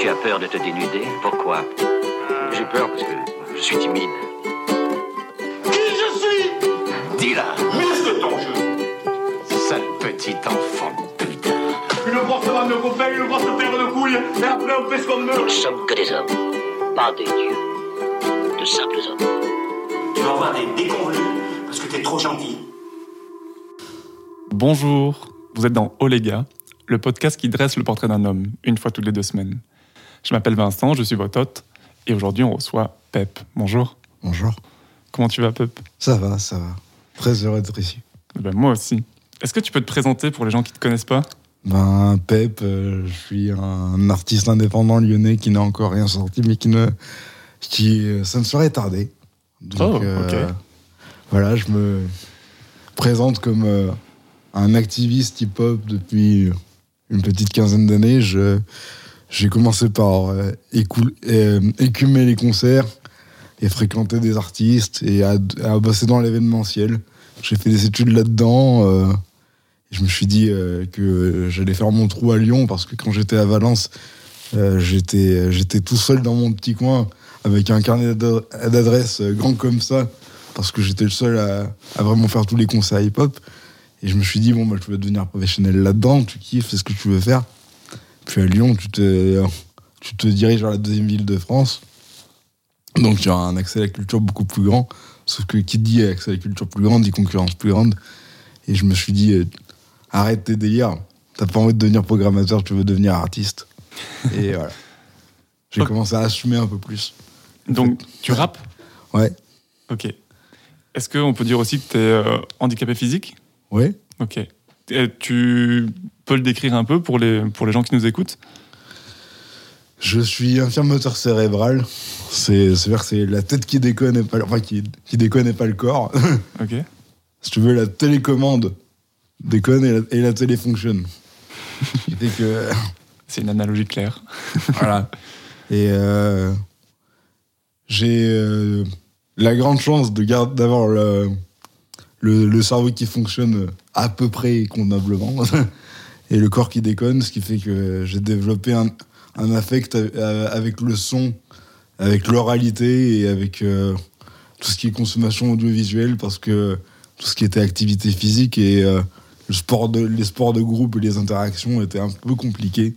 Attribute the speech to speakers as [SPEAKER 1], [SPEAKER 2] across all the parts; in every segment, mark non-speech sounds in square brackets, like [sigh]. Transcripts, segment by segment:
[SPEAKER 1] Tu as peur de te dénuder Pourquoi
[SPEAKER 2] J'ai peur parce que je suis timide.
[SPEAKER 3] Qui je suis?
[SPEAKER 2] Dis-la,
[SPEAKER 3] Muscle ton jeu
[SPEAKER 2] sale petit enfant de putain.
[SPEAKER 3] Une grosse vanne de copains, une grosse paire de couilles, et après on fait ce qu'on
[SPEAKER 1] Nous
[SPEAKER 3] veut
[SPEAKER 1] ne sommes que des hommes, pas des dieux. De simples hommes.
[SPEAKER 4] Tu vas avoir des déconvenus parce que t'es trop gentil.
[SPEAKER 5] Bonjour, vous êtes dans les gars, le podcast qui dresse le portrait d'un homme, une fois toutes les deux semaines. Je m'appelle Vincent, je suis votre hôte, et aujourd'hui on reçoit Pep. Bonjour,
[SPEAKER 6] Bonjour.
[SPEAKER 5] comment tu vas Pep?
[SPEAKER 6] Ça va, ça va. Très heureux d'être ici.
[SPEAKER 5] Eh ben, Moi aussi. Est-ce que tu peux te présenter pour les gens qui ne te connaissent pas?
[SPEAKER 6] Ben, Pep, euh, je suis un artiste indépendant lyonnais qui n'a encore rien sorti, mais qui ne. qui. euh, ça ne serait tardé. Donc, euh,
[SPEAKER 5] Oh, ok.
[SPEAKER 6] Voilà, je me présente comme euh, un activiste hip-hop depuis une petite quinzaine d'années. Je. J'ai commencé par euh, euh, écumer les concerts et fréquenter des artistes et à, à bosser dans l'événementiel. J'ai fait des études là-dedans. euh, je me suis dit que j'allais faire mon trou à Lyon parce que quand j'étais à Valence, j'étais tout seul dans mon petit coin avec un carnet d'ad- d'adresses grand comme ça parce que j'étais le seul à, vraiment faire tous les concerts hip-hop. Et je me suis dit, bon, bah, tu vas devenir professionnel là-dedans, tu kiffes, c'est ce que tu veux faire. Puis à Lyon, tu te, tu te diriges vers la deuxième ville de France. Donc tu as un accès à la culture beaucoup plus grand. Sauf que qui dit accès à la culture plus grande dit concurrence plus grande. Et je me suis dit, euh, arrête tes délires. T'as pas envie de devenir programmateur, tu veux devenir artiste. Et [laughs] voilà. J'ai commencé à assumer un peu plus.
[SPEAKER 5] Donc tu rappes
[SPEAKER 6] Ouais.
[SPEAKER 5] Ok. Est-ce qu'on peut dire aussi que tu es handicapé physique?
[SPEAKER 6] Ouais.
[SPEAKER 5] Ok. Et tu peux le décrire un peu pour les, pour les gens qui nous écoutent
[SPEAKER 6] Je suis infirme moteur cérébral. C'est, c'est la tête qui déconne et pas, le- enfin, qui, qui déconne et pas le corps. [laughs]
[SPEAKER 5] Ok.
[SPEAKER 6] si tu veux, la télécommande déconne et la, et la télé fonctionne. [laughs] Que.
[SPEAKER 5] C'est une analogie claire. [laughs]
[SPEAKER 6] Voilà. Et euh, j'ai euh, la grande chance d'avoir le, le, le cerveau qui fonctionne à peu près convenablement et le corps qui déconne, ce qui fait que j'ai développé un, affect a- avec le son, avec l'oralité et avec euh, tout ce qui est consommation audiovisuelle parce que tout ce qui était activité physique et euh, le sport les sports de groupe et les interactions étaient un peu compliqués.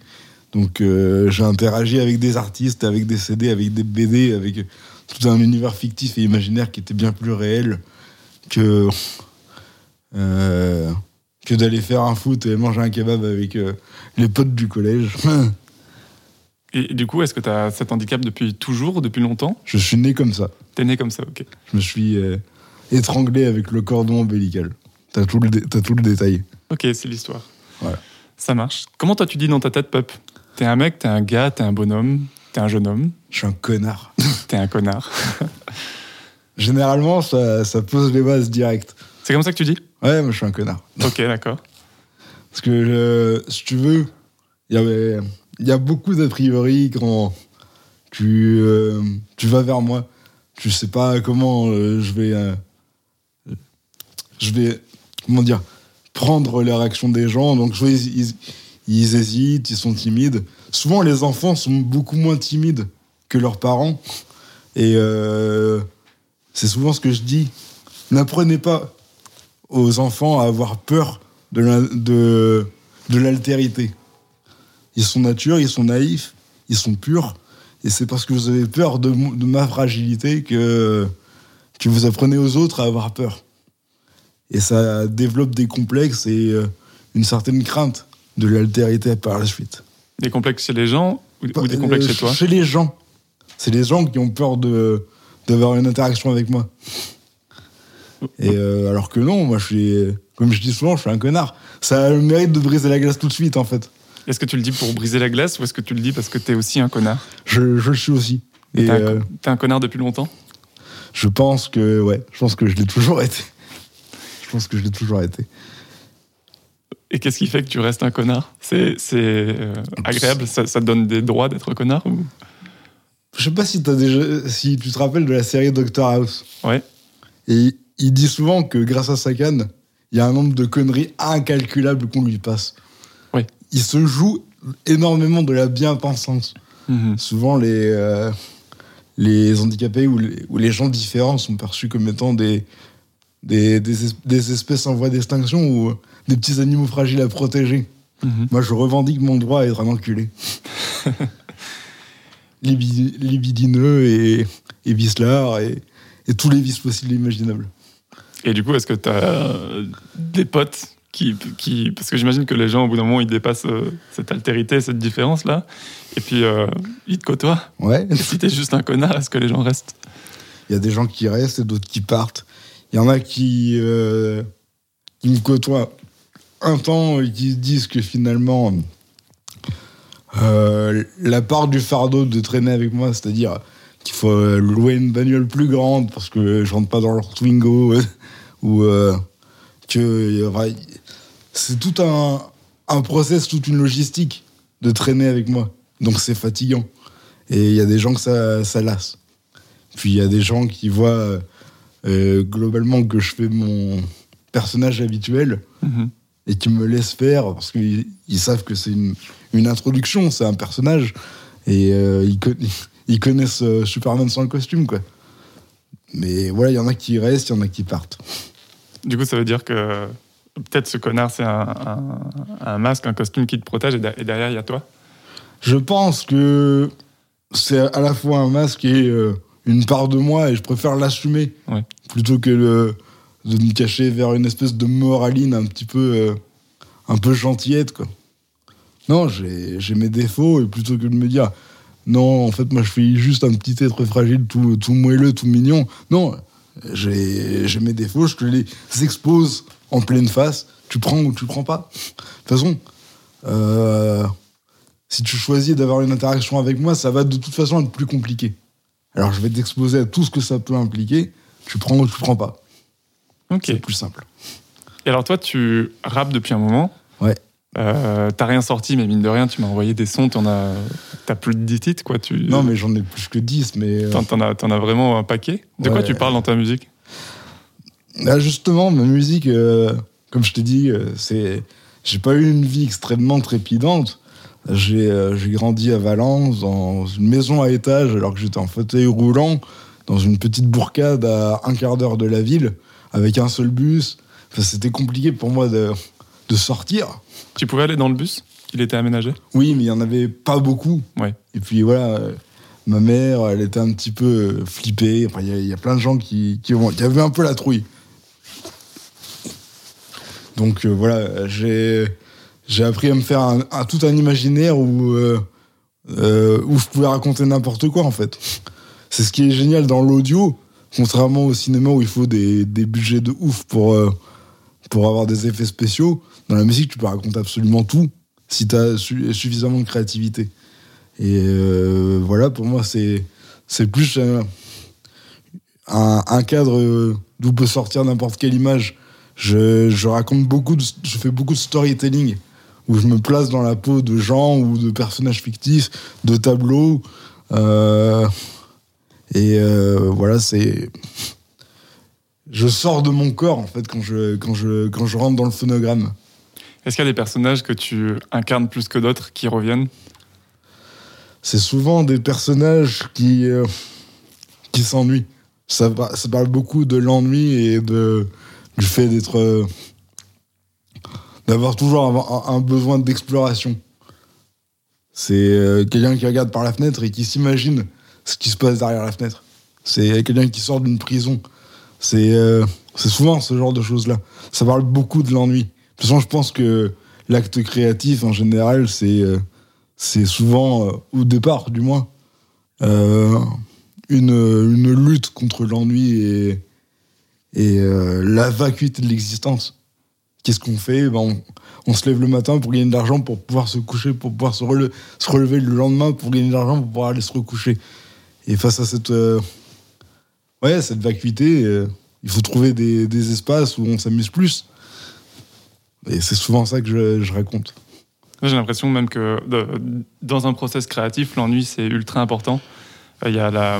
[SPEAKER 6] Donc euh, j'ai interagi avec des artistes, avec des CD, avec des BD, avec tout un univers fictif et imaginaire qui était bien plus réel que, euh, que d'aller faire un foot et manger un kebab avec euh, les potes du collège. [laughs]
[SPEAKER 5] Et du coup, est-ce que tu as cet handicap depuis toujours, depuis longtemps?
[SPEAKER 6] Je suis né comme ça.
[SPEAKER 5] T'es né comme ça, ok.
[SPEAKER 6] Je me suis euh, étranglé avec le cordon ombilical. T'as tout, le dé- t'as tout le détail.
[SPEAKER 5] Ok, c'est l'histoire.
[SPEAKER 6] Voilà.
[SPEAKER 5] Ça marche. Comment toi tu dis dans ta tête, Pep T'es un mec, t'es un gars, t'es un bonhomme, t'es un jeune homme,
[SPEAKER 6] Je suis un connard.
[SPEAKER 5] t'es un connard. [laughs]
[SPEAKER 6] Généralement, ça, ça pose les bases directes.
[SPEAKER 5] C'est comme ça que tu dis
[SPEAKER 6] Ouais, moi je suis un connard.
[SPEAKER 5] Ok, d'accord.
[SPEAKER 6] Parce que, euh, si tu veux, il y avait- y a beaucoup d'a priori quand tu, euh, tu vas vers moi. Tu sais pas comment euh, je vais. je vais. Comment dire Prendre la réaction des gens. Donc, soit ils, ils- hésitent, ils sont timides. Souvent, les enfants sont beaucoup moins timides que leurs parents. Et c'est souvent ce que je dis. N'apprenez pas aux enfants à avoir peur de la- de, de l'altérité. Ils sont nature, ils sont naïfs, ils sont purs. Et c'est parce que vous avez peur de ma fragilité que, que vous apprenez aux autres à avoir peur. Et ça développe des complexes et euh, une certaine crainte de l'altérité par la suite.
[SPEAKER 5] Des complexes chez les gens ou, ou des complexes
[SPEAKER 6] Euh,
[SPEAKER 5] chez toi?
[SPEAKER 6] Chez les gens. C'est les gens qui ont peur de d'avoir une interaction avec moi. Et euh, alors que non, moi je suis, comme je dis souvent, je suis un connard. Ça a le mérite de briser la glace tout de suite en fait.
[SPEAKER 5] Est-ce que tu le dis pour briser la glace ou est-ce que tu le dis parce que t'es aussi un connard
[SPEAKER 6] Je, je le suis aussi. Et
[SPEAKER 5] T'es un,
[SPEAKER 6] euh,
[SPEAKER 5] t'es un connard depuis longtemps?
[SPEAKER 6] je pense que ouais, je pense que je l'ai toujours été. Je pense que je l'ai toujours été.
[SPEAKER 5] Et qu'est-ce qui fait que tu restes un connard? C'est c'est, euh, agréable? Ça, ça te donne des droits d'être connard ou...
[SPEAKER 6] Je sais pas si, as déjà, si tu te rappelles de la série Doctor House.
[SPEAKER 5] Ouais.
[SPEAKER 6] Et il dit souvent que grâce à sa canne, il y a un nombre de conneries incalculables qu'on lui passe.
[SPEAKER 5] Oui.
[SPEAKER 6] Il se joue énormément de la bien-pensance.
[SPEAKER 5] Mhm.
[SPEAKER 6] Souvent, les, euh, les handicapés ou les, ou les gens différents sont perçus comme étant des, des, des, es- des espèces en voie d'extinction ou euh, des petits animaux fragiles à protéger.
[SPEAKER 5] Mhm.
[SPEAKER 6] Moi, je revendique mon droit à être un enculé. [laughs] Libi- libidineux et, et vicelard et, et tous les vices possibles et imaginables.
[SPEAKER 5] Et du coup, est-ce que tu as des potes qui, qui. Parce que j'imagine que les gens, au bout d'un moment, ils dépassent euh, cette altérité, cette différence-là. Et puis, euh, ils te côtoient.
[SPEAKER 6] Ouais.
[SPEAKER 5] Et si t'es juste un connard, est-ce que les gens restent?
[SPEAKER 6] Il y a des gens qui restent et d'autres qui partent. Il y en a qui, euh, qui me côtoient un temps et qui se disent que finalement, euh, la part du fardeau de traîner avec moi, c'est-à-dire qu'il faut louer une bagnole plus grande parce que je rentre pas dans leur Twingo, ou euh, que c'est tout un, un process, toute une logistique de traîner avec moi. Donc c'est fatigant. Et il y a des gens que ça, ça lasse. Puis il y a des gens qui voient euh, globalement que je fais mon personnage habituel
[SPEAKER 5] Mhm.
[SPEAKER 6] et qui me laissent faire parce qu'ils ils savent que c'est une, une introduction, c'est un personnage et euh, ils, con- [laughs] ils connaissent Superman sans le costume quoi. Mais voilà, il y en a qui restent, il y en a qui partent.
[SPEAKER 5] Du coup, ça veut dire que peut-être ce connard, c'est un, un- un masque, un costume qui te protège, et, de- et derrière, il y a toi.
[SPEAKER 6] Je pense que c'est à la fois un masque et euh, une part de moi et je préfère l'assumer
[SPEAKER 5] Ouais.
[SPEAKER 6] plutôt que le- de me cacher vers une espèce de moraline un petit peu euh, un peu gentillette quoi. Non, j'ai j'ai mes défauts et plutôt que de me dire non, en fait moi je suis juste un petit être fragile tout, tout moelleux, tout mignon. Non, j'ai mes défauts, je te les expose en pleine face, tu prends ou tu prends pas. De toute façon, euh, si tu choisis d'avoir une interaction avec moi, ça va de toute façon être plus compliqué. Alors je vais t'exposer à tout ce que ça peut impliquer. Tu prends ou tu prends pas.
[SPEAKER 5] Ok.
[SPEAKER 6] C'est plus simple.
[SPEAKER 5] Et alors, toi, tu rappes depuis un moment.
[SPEAKER 6] Ouais.
[SPEAKER 5] Euh, T'as rien sorti, mais mine de rien, tu m'as envoyé des sons. T'en as, t'as plus de 10 titres, quoi. Tu,
[SPEAKER 6] Non, mais j'en ai plus que 10. Mais euh,
[SPEAKER 5] T'en, t'en as, t'en as vraiment un paquet. De quoi tu parles dans ta musique?
[SPEAKER 6] Là, justement, ma musique, euh, comme je t'ai dit, c'est. J'ai pas eu une vie extrêmement trépidante. J'ai euh, j'ai grandi à Valence, dans une maison à étage, alors que j'étais en fauteuil roulant, dans une petite bourgade à un quart d'heure de la ville, avec un seul bus. Enfin, C'était compliqué pour moi de, de sortir.
[SPEAKER 5] Tu pouvais aller dans le bus Il était aménagé?
[SPEAKER 6] Oui, mais il y en avait pas beaucoup.
[SPEAKER 5] Ouais.
[SPEAKER 6] Et puis voilà, euh, ma mère, elle était un petit peu euh, flippée. Enfin, il y a- il y, a plein de gens qui, qui, ont- qui avaient un peu la trouille. Donc euh, voilà, j'ai j'ai appris à me faire un, un- tout un imaginaire où, euh, euh, où je pouvais raconter n'importe quoi en fait. C'est ce qui est génial dans l'audio, contrairement au cinéma où il faut des, des budgets de ouf pour, pour avoir des effets spéciaux. Dans la musique, tu peux raconter absolument tout si tu as suffisamment de créativité. Et euh, voilà, pour moi, c'est plus un, cadre d'où peut sortir n'importe quelle image. Je, je raconte beaucoup, de, je fais beaucoup de storytelling où je me place dans la peau de gens ou de personnages fictifs, de tableaux. euh, et euh, voilà, c'est. Je sors de mon corps en fait quand je, quand je, quand je rentre dans le phonogramme.
[SPEAKER 5] Est-ce qu'il y a des personnages que tu incarnes plus que d'autres qui reviennent?
[SPEAKER 6] C'est souvent des personnages qui, euh, qui s'ennuient. Ça, pa- ça parle beaucoup de l'ennui et de, du fait d'être. euh, d'avoir toujours un besoin d'exploration. C'est euh, quelqu'un qui regarde par la fenêtre et qui s'imagine ce qui se passe derrière la fenêtre. C'est quelqu'un qui sort d'une prison. C'est euh, c'est souvent ce genre de choses-là. Ça parle beaucoup de l'ennui. De toute façon, je pense que l'acte créatif, en général, c'est. euh, souvent, euh, au départ du moins, une, lutte contre l'ennui et, la vacuité de l'existence. Qu'est-ce qu'on fait? Ben on, se lève le matin pour gagner de l'argent, pour pouvoir se coucher, pour pouvoir se, rele- se relever le lendemain, pour gagner de l'argent, pour pouvoir aller se recoucher. Et face à cette, ouais, cette vacuité, euh, il faut trouver des, des espaces où on s'amuse plus. Et c'est souvent ça que je, je raconte.
[SPEAKER 5] J'ai l'impression même que dans un process créatif, l'ennui, c'est ultra important. Euh, Il y a la...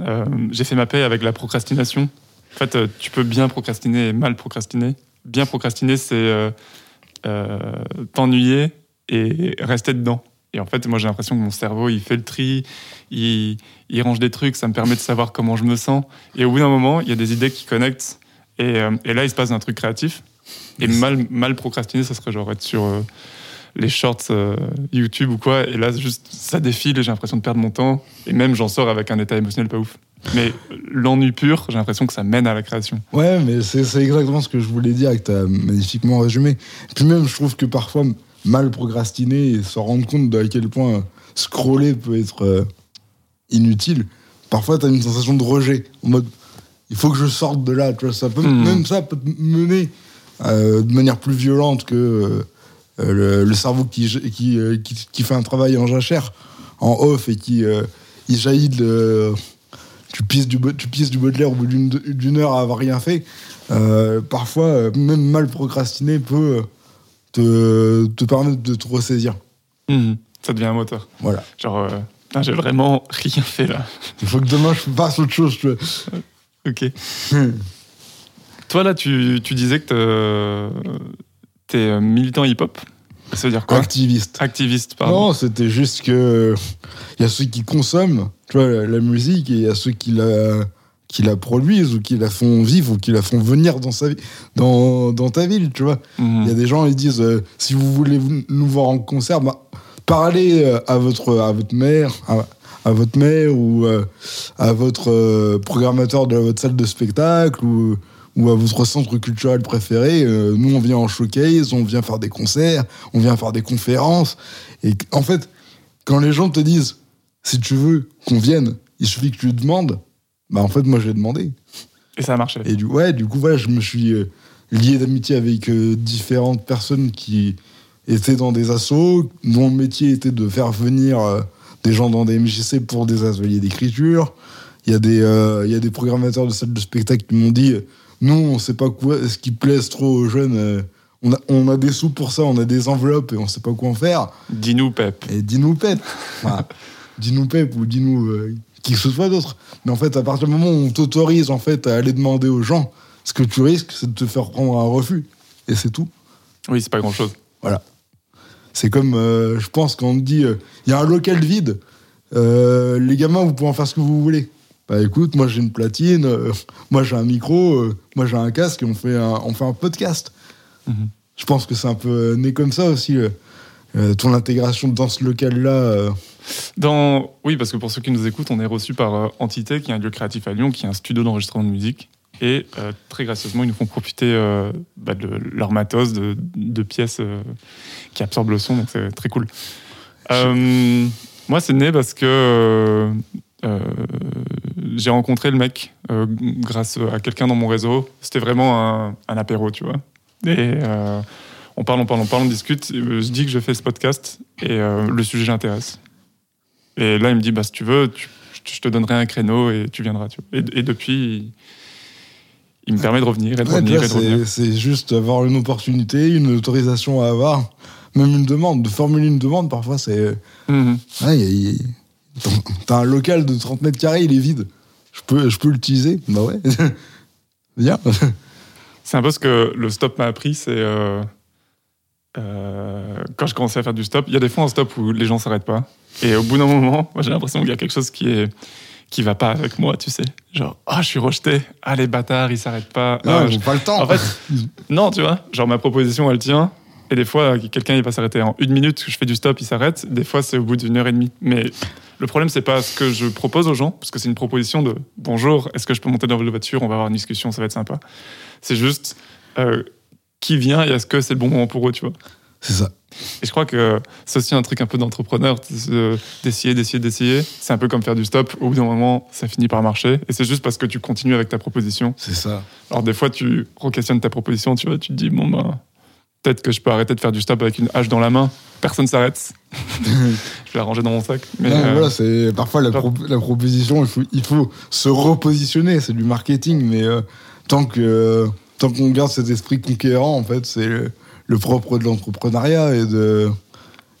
[SPEAKER 5] euh, J'ai fait ma paix avec la procrastination. En fait, tu peux bien procrastiner et mal procrastiner. Bien procrastiner, c'est t'ennuyer et rester dedans. Et en fait, moi, j'ai l'impression que mon cerveau, il fait le tri, il, il range des trucs, ça me permet de savoir comment je me sens. Et au bout d'un moment, il y a des idées qui connectent. Et, euh, et là, il se passe un truc créatif. Et
[SPEAKER 6] Yes.
[SPEAKER 5] mal, mal procrastiner, ça serait genre être sur euh, les shorts euh, YouTube ou quoi. Et là, juste, ça défile et j'ai l'impression de perdre mon temps. Et même, j'en sors avec un état émotionnel pas ouf. Mais l'ennui pur, j'ai l'impression que ça mène à la création.
[SPEAKER 6] Ouais, mais c'est c'est exactement ce que je voulais dire et que tu as magnifiquement résumé. Puis même, je trouve que parfois, mal procrastiner et se rendre compte de à quel point scroller peut être euh, inutile, parfois tu as une sensation de rejet. En mode, il faut que je sorte de là. Tu vois, ça peut,
[SPEAKER 5] Mhm.
[SPEAKER 6] Même ça peut te mener euh, de manière plus violente que euh, le, le cerveau qui, qui, euh, qui, qui fait un travail en jachère, en off, et qui il jaillit de, tu pisses du, tu pisses du Baudelaire au bout d'une heure à avoir rien fait. Parfois, même mal procrastiner peut te, te permettre de te ressaisir.
[SPEAKER 5] Mhm. Ça devient un moteur.
[SPEAKER 6] Voilà.
[SPEAKER 5] Genre, euh, j'ai vraiment rien fait là.
[SPEAKER 6] Il faut que demain je fasse autre chose. tu vois.
[SPEAKER 5] Ok. Toi, là, tu, tu disais que tu es militant hip-hop. Ça veut dire quoi?
[SPEAKER 6] Activiste.
[SPEAKER 5] Activiste, pardon.
[SPEAKER 6] Non, c'était juste que il y a ceux qui consomment, tu vois, la, la musique et il y a ceux qui la qui la produisent ou qui la font vivre ou qui la font venir dans sa dans, dans ta ville, tu vois.
[SPEAKER 5] Mhm.
[SPEAKER 6] Il y a des gens, ils disent euh, si vous voulez nous voir en concert, bah, parlez euh, à votre, à votre mère, à, à votre mère ou euh, à votre euh, programmateur de votre salle de spectacle ou, ou à votre centre culturel préféré. Nous, on vient en showcase, on vient faire des concerts, on vient faire des conférences. Et en fait, quand les gens te disent si tu veux qu'on vienne, il suffit que tu demandes. Bah en fait, moi, j'ai demandé.
[SPEAKER 5] Et ça a marché.
[SPEAKER 6] Et du, ouais, du coup, voilà, je me suis euh, lié d'amitié avec euh, différentes personnes qui étaient dans des assos, dont le métier était de faire venir euh, des gens dans des MJC pour des ateliers d'écriture. Il y, a des, il y a des programmateurs de salles de spectacle qui m'ont dit Nous, on sait pas quoi, ce qui plaise trop aux jeunes. on, a, on a des sous pour ça, on a des enveloppes et on sait pas quoi en faire.
[SPEAKER 5] Dis-nous, Pep.
[SPEAKER 6] Et dis-nous Pep. Enfin, [laughs] dis-nous Pep ou dis-nous qui que ce soit d'autre. Mais en fait, à partir du moment où on t'autorise en fait à aller demander aux gens, ce que tu risques, c'est de te faire prendre un refus. Et c'est tout.
[SPEAKER 5] Oui, c'est pas grand-chose.
[SPEAKER 6] C'est comme, euh, je pense, quand on te dit, euh, il y a un local vide, euh, les gamins, vous pouvez en faire ce que vous voulez. Bah écoute, moi j'ai une platine, [laughs] moi j'ai un micro, moi j'ai un casque et on fait un, on fait un podcast.
[SPEAKER 5] Mhm.
[SPEAKER 6] Je pense que c'est un peu né comme ça aussi. ton intégration dans ce local-là.
[SPEAKER 5] Oui, parce que pour ceux qui nous écoutent, on est reçu par euh, Entité, qui est un lieu créatif à Lyon, qui est un studio d'enregistrement de musique. Et euh, très gracieusement, ils nous font profiter euh, bah, de leur matos, de, pièces qui absorbent le son, donc c'est très cool. Moi, c'est né parce que j'ai rencontré le mec grâce à quelqu'un dans mon réseau. C'était vraiment un, un apéro, tu vois. Et on parle, on parle, on parle, on discute. Je dis que je fais ce podcast et le sujet l'intéresse. Et là, il me dit, bah, si tu veux, tu- je te donnerai un créneau et tu viendras. Tu vois. Et, et depuis, il, me permet de revenir et de
[SPEAKER 6] Ouais,
[SPEAKER 5] revenir
[SPEAKER 6] c'est juste avoir une opportunité, une autorisation à avoir, même une demande. De formuler une demande, parfois, c'est. Ouais, a- T'as un local de 30 mètres carrés, il est vide. Je peux, je peux l'utiliser Bah ouais. [laughs] Viens.
[SPEAKER 5] C'est un peu ce que le stop m'a appris, c'est euh, euh, quand je commençais à faire du stop. Il y a des fois en stop où les gens s'arrêtent pas. Et au bout d'un moment, j'ai l'impression qu'il y a quelque chose qui est qui va pas avec moi, tu sais. Genre, ah, je suis rejeté. Ah, les bâtards, ils s'arrêtent pas.
[SPEAKER 6] Non,
[SPEAKER 5] Ah,
[SPEAKER 6] ils
[SPEAKER 5] je-
[SPEAKER 6] ont pas le temps.
[SPEAKER 5] En fait, non, tu vois. Genre, ma proposition, elle tient. Et des fois, quelqu'un, il va s'arrêter en une minute. Je fais du stop, il s'arrête. Des fois, c'est au bout d'une heure et demie. Mais le problème, c'est pas ce que je propose aux gens, parce que c'est une proposition de bonjour, est-ce que je peux monter dans votre voiture? On va avoir une discussion, ça va être sympa. C'est juste euh, qui vient et est-ce que c'est le bon moment pour eux, tu vois?
[SPEAKER 6] c'est ça.
[SPEAKER 5] Et je crois que c'est aussi un truc un peu d'entrepreneur, de- d'essayer, d'essayer, d'essayer. C'est un peu comme faire du stop. Au bout d'un moment, ça finit par marcher. Et c'est juste parce que tu continues avec ta proposition.
[SPEAKER 6] C'est ça.
[SPEAKER 5] Alors des fois, tu re-questionnes ta proposition, tu vois, tu te dis, bon, ben, peut-être que je peux arrêter de faire du stop avec une hache dans la main. Personne s'arrête. [laughs] je vais la ranger dans mon sac. Mais
[SPEAKER 6] Non,
[SPEAKER 5] euh,
[SPEAKER 6] voilà, c'est parfois la, pro- la proposition, il faut, il faut se repositionner, c'est du marketing, mais euh, tant que tant qu'on garde cet esprit conquérant, en fait, c'est le, propre de l'entrepreneuriat et de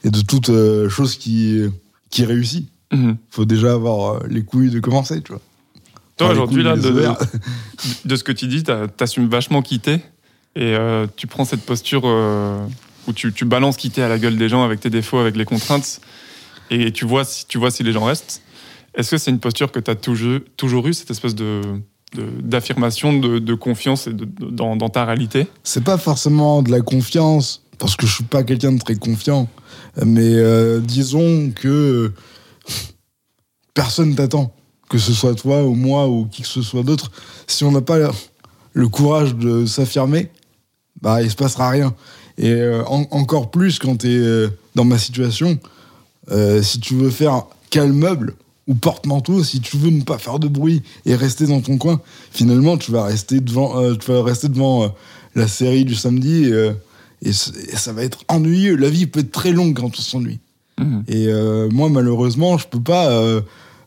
[SPEAKER 6] et de toute euh, chose qui qui réussit.
[SPEAKER 5] mhm.
[SPEAKER 6] faut déjà avoir euh, les couilles de commencer, tu vois.
[SPEAKER 5] Toi,
[SPEAKER 6] Enfin,
[SPEAKER 5] aujourd'hui, là, de, de ce que tu dis, t'as- t'assumes vachement quitter. Et euh, tu prends cette posture euh, où tu, tu balances quitter à la gueule des gens avec tes défauts, avec les contraintes, et tu vois si, tu vois si les gens restent. Est-ce que c'est une posture que tu as toujours, toujours eu, cette espèce de- d'affirmation, de, confiance et dans, ta réalité
[SPEAKER 6] C'est pas forcément de la confiance, parce que je suis pas quelqu'un de très confiant. Mais euh, disons que euh, personne t'attend, que ce soit toi ou moi ou qui que ce soit d'autre. Si on n'a pas le courage de s'affirmer, bah il se passera rien. Et euh, en- encore plus quand tu es dans ma situation, euh, si tu veux faire quel meuble ou porte-manteau, si tu veux ne pas faire de bruit et rester dans ton coin, finalement tu vas rester devant, euh, tu vas rester devant euh, la série du samedi euh, et, ça va être ennuyeux. La vie peut être très longue quand on s'ennuie.
[SPEAKER 5] Mhm.
[SPEAKER 6] Et moi, malheureusement, je peux pas,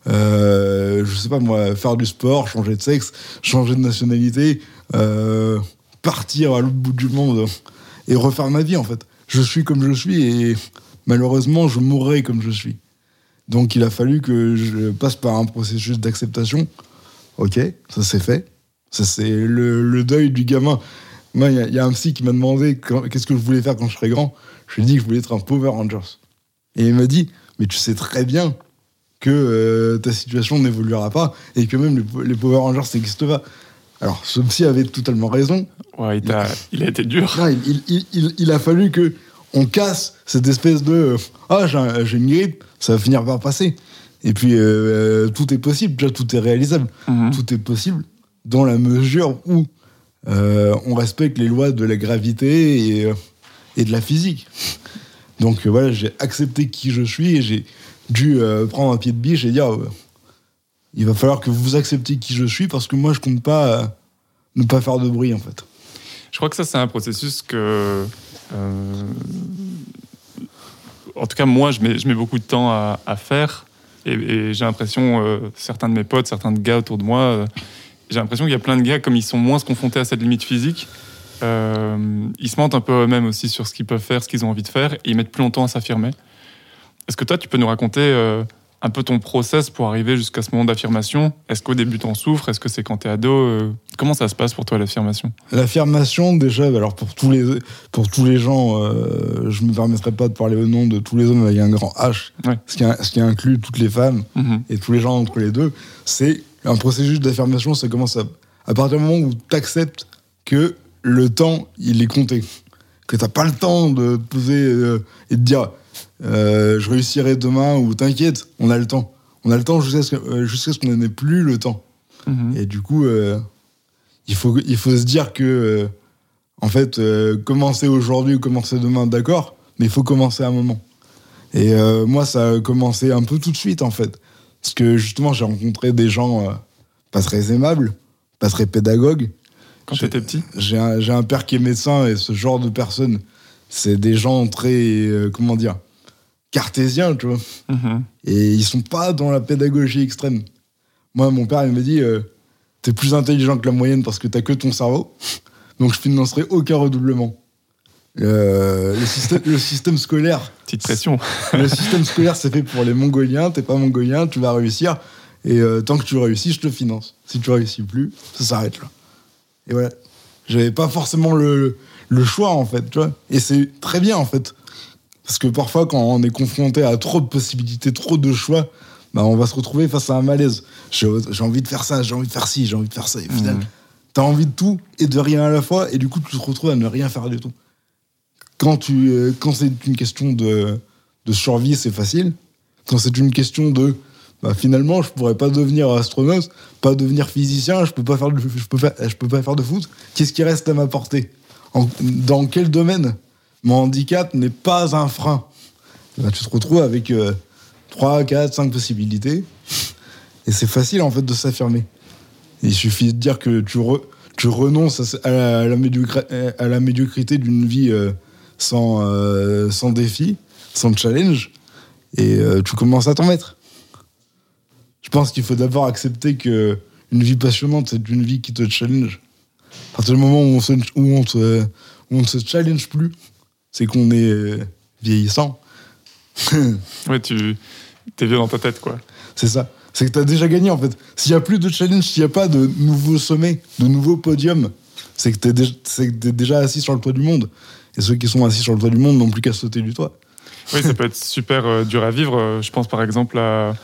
[SPEAKER 6] je sais pas moi, faire du sport, changer de sexe, changer de nationalité, partir à l'autre bout du monde et refaire ma vie en fait. Je suis comme je suis et malheureusement, je mourrai comme je suis. Donc il a fallu que je passe par un processus d'acceptation. Ok, ça c'est fait. Ça c'est le, le deuil du gamin. Moi, il y a- il y, a un psy qui m'a demandé qu'est-ce que je voulais faire quand je serais grand. Je lui ai dit que je voulais être un Power Rangers. Et il m'a dit, mais tu sais très bien que euh, ta situation n'évoluera pas et que même les, les Power Rangers n'existent pas. Alors, ce psy avait totalement raison.
[SPEAKER 5] Ouais, il, [laughs] a été dur.
[SPEAKER 6] Il, il- a fallu que on casse cette espèce de euh, ah j'ai une grippe, ça va finir par passer. Et puis euh, tout est possible, déjà tout est réalisable,
[SPEAKER 5] Mhm.
[SPEAKER 6] tout est possible dans la mesure où euh, on respecte les lois de la gravité et, euh, et de la physique. Donc euh, voilà, j'ai accepté qui je suis et j'ai dû euh, prendre un pied de biche et dire euh, il va falloir que vous acceptiez qui je suis parce que moi je compte pas euh, ne pas faire de bruit en fait.
[SPEAKER 5] Je crois que ça, c'est un processus que. euh, en tout cas, moi, je mets, beaucoup de temps à, faire. Et, j'ai l'impression, euh, certains de mes potes, certains de gars autour de moi, euh, j'ai l'impression qu'il y a plein de gars, comme ils sont moins confrontés à cette limite physique, euh, ils se mentent un peu eux-mêmes aussi sur ce qu'ils peuvent faire, ce qu'ils ont envie de faire, et ils mettent plus longtemps à s'affirmer. Est-ce que toi, tu peux nous raconter un peu ton process pour arriver jusqu'à ce moment d'affirmation Est-ce qu'au début, t'en souffres? Est-ce que c'est quand t'es ado Euh, Comment ça se passe pour toi, l'affirmation?
[SPEAKER 6] L'affirmation, déjà, alors pour tous les, pour tous les gens, euh, je me permettrai pas de parler au nom de tous les hommes avec un grand H,
[SPEAKER 5] Ouais.
[SPEAKER 6] ce, qui, ce qui inclut toutes les femmes
[SPEAKER 5] Mhm.
[SPEAKER 6] et tous les gens entre les deux. C'est un processus d'affirmation, ça commence à, à partir du moment où tu acceptes que le temps, il est compté. Que t'as pas le temps de te poser euh, et de dire euh, je réussirai demain ou t'inquiète, on a le temps. On a le temps jusqu'à ce euh, jusqu'à ce qu'on n'ait plus le temps.
[SPEAKER 5] Mhm.
[SPEAKER 6] Et du coup, euh, il, faut, il faut se dire que, euh, en fait, commencer aujourd'hui ou commencer demain, d'accord, mais il faut commencer à un moment. Et moi, ça a commencé un peu tout de suite, en fait. Parce que justement, j'ai rencontré des gens pas très aimables, pas très pédagogues.
[SPEAKER 5] Quand t'étais petit?
[SPEAKER 6] J'ai un, un père qui est médecin et ce genre de personnes, c'est des gens très, comment dire, cartésiens, tu vois.
[SPEAKER 5] Mhm.
[SPEAKER 6] Et ils sont pas dans la pédagogie extrême. Moi, mon père, il me dit euh, T'es plus intelligent que la moyenne parce que t'as que ton cerveau, [laughs] donc je financerai aucun redoublement. Euh, le, système, le système scolaire,
[SPEAKER 5] Petite pression. [laughs]
[SPEAKER 6] le système scolaire, c'est fait pour les Mongoliens. T'es pas Mongolien, tu vas réussir. Et euh, tant que tu réussis, je te finance. Si tu réussis plus, ça s'arrête là. Et voilà. J'avais pas forcément le, le choix, en fait, tu vois. Et c'est très bien, en fait. Parce que parfois, quand on est confronté à trop de possibilités, trop de choix, bah, on va se retrouver face à un malaise. J'ai envie de faire ça, j'ai envie de faire ci, j'ai envie de faire ça. Et au final,
[SPEAKER 5] Mhm.
[SPEAKER 6] t'as envie de tout et de rien à la fois. Et du coup, tu te retrouves à ne rien faire du tout. Quand, tu, euh, quand c'est une question de, de survie, c'est facile. Quand c'est une question de bah, finalement, je pourrais pas devenir astronaute, pas devenir physicien, je peux pas faire de, je peux je peux pas faire de foot. Qu'est-ce qui reste à ma portée En- Dans quel domaine? Mon handicap n'est pas un frein Tu te retrouves avec 3, 4, 5 possibilités. Et c'est facile en fait de s'affirmer. Il suffit de dire que tu, re- tu renonces à, la, à la médiocrité d'une vie euh, sans, euh, sans défi, sans challenge, et euh, tu commences à t'en mettre. Je pense qu'il faut d'abord accepter que une vie passionnante, c'est une vie qui te challenge. À partir du moment où on se, où on ne se challenge plus, c'est qu'on est euh, vieillissant. [laughs]
[SPEAKER 5] Ouais, tu es vieux dans ta tête, quoi.
[SPEAKER 6] C'est ça. C'est que tu as déjà gagné en fait. S'il n'y a plus de challenge, s'il n'y a pas de nouveaux sommets, de nouveaux podiums, c'est que tu es, déjà assis sur le toit du monde. Et ceux qui sont assis sur le toit du monde n'ont plus qu'à sauter du toit.
[SPEAKER 5] Oui, ça peut être super euh, dur à vivre. Euh, Je pense par exemple à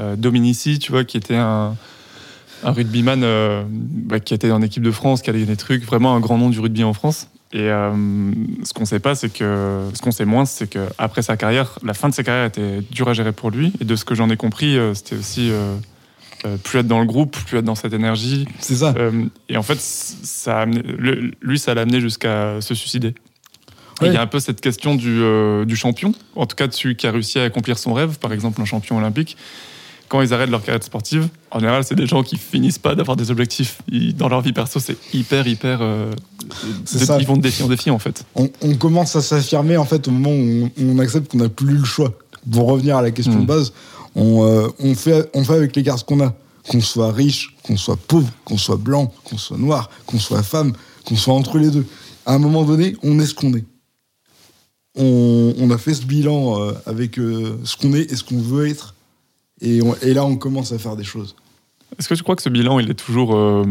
[SPEAKER 5] euh, Dominici, tu vois, qui était un, un rugbyman euh, bah, qui était en équipe de France, qui a gagné des trucs, vraiment un grand nom du rugby en France. Et euh, ce qu'on sait pas, c'est que ce qu'on sait moins, c'est que après sa carrière, la fin de sa carrière était dure à gérer pour lui. Et de ce que j'en ai compris, euh, c'était aussi euh, plus être dans le groupe, plus être dans cette énergie.
[SPEAKER 6] C'est ça.
[SPEAKER 5] Et en fait, ça a amené- lui, ça l'a amené jusqu'à se suicider.
[SPEAKER 6] Ouais.
[SPEAKER 5] Il y a un peu cette question du, euh, du champion, en tout cas de celui qui a réussi à accomplir son rêve, par exemple un champion olympique. Quand ils arrêtent leur carrière sportive, en général, c'est des gens qui finissent pas d'avoir des objectifs. Ils- dans leur vie perso, c'est hyper, hyper. euh, de-
[SPEAKER 6] ça.
[SPEAKER 5] ils vont de défi en défi, en fait.
[SPEAKER 6] on, on commence à s'affirmer en fait au moment où on, accepte qu'on n'a plus le choix. Pour revenir à la question
[SPEAKER 5] Mm.
[SPEAKER 6] de base, on, euh, on, fait, on fait avec les cartes qu'on a. Qu'on soit riche, qu'on soit pauvre, qu'on soit blanc, qu'on soit noir, qu'on soit femme, qu'on soit entre les deux. À un moment donné, on est ce qu'on est. On, on a fait ce bilan euh, avec euh, ce qu'on est et ce qu'on veut être. Et, on- et là, on commence à faire des choses.
[SPEAKER 5] Est-ce que tu crois que ce bilan, il est toujours. euh,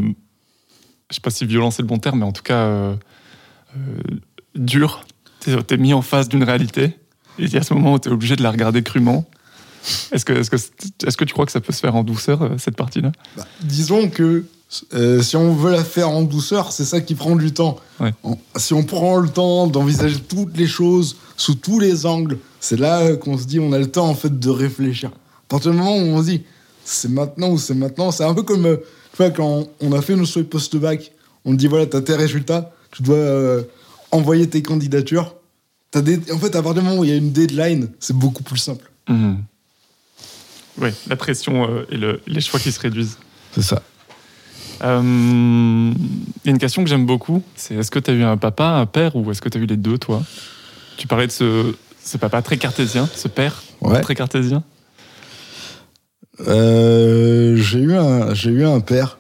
[SPEAKER 5] je sais pas si violent c'est le bon terme, mais en tout cas. euh, euh, dur? T'es es mis en face d'une réalité. Et il y a ce moment où tu es obligé de la regarder crûment. Est-ce que, est que, est que tu crois que ça peut se faire en douceur, cette partie-là?
[SPEAKER 6] Bah, disons que euh, si on veut la faire en douceur, c'est ça qui prend du temps.
[SPEAKER 5] Ouais.
[SPEAKER 6] Si on prend le temps d'envisager toutes les choses sous tous les angles, c'est là qu'on se dit on a le temps en fait de réfléchir. À partir du moment où on se dit c'est maintenant ou c'est maintenant, c'est un peu comme euh, tu vois, quand on a fait nos souhaits post-bac, on dit voilà, t'as tes résultats, tu dois euh, envoyer tes candidatures. T'as des... En fait, à partir du moment où il y a une deadline, c'est beaucoup plus simple.
[SPEAKER 5] Oui, la pression euh, et le- les choix qui se réduisent.
[SPEAKER 6] C'est ça.
[SPEAKER 5] Euh, Il y a une question que j'aime beaucoup, c'est est-ce que tu as eu un papa, un père, ou est-ce que tu as eu les deux, toi? Tu parlais de ce, ce papa très cartésien, ce père
[SPEAKER 6] Ouais.
[SPEAKER 5] très cartésien?
[SPEAKER 6] Euh, j'ai eu un eu un père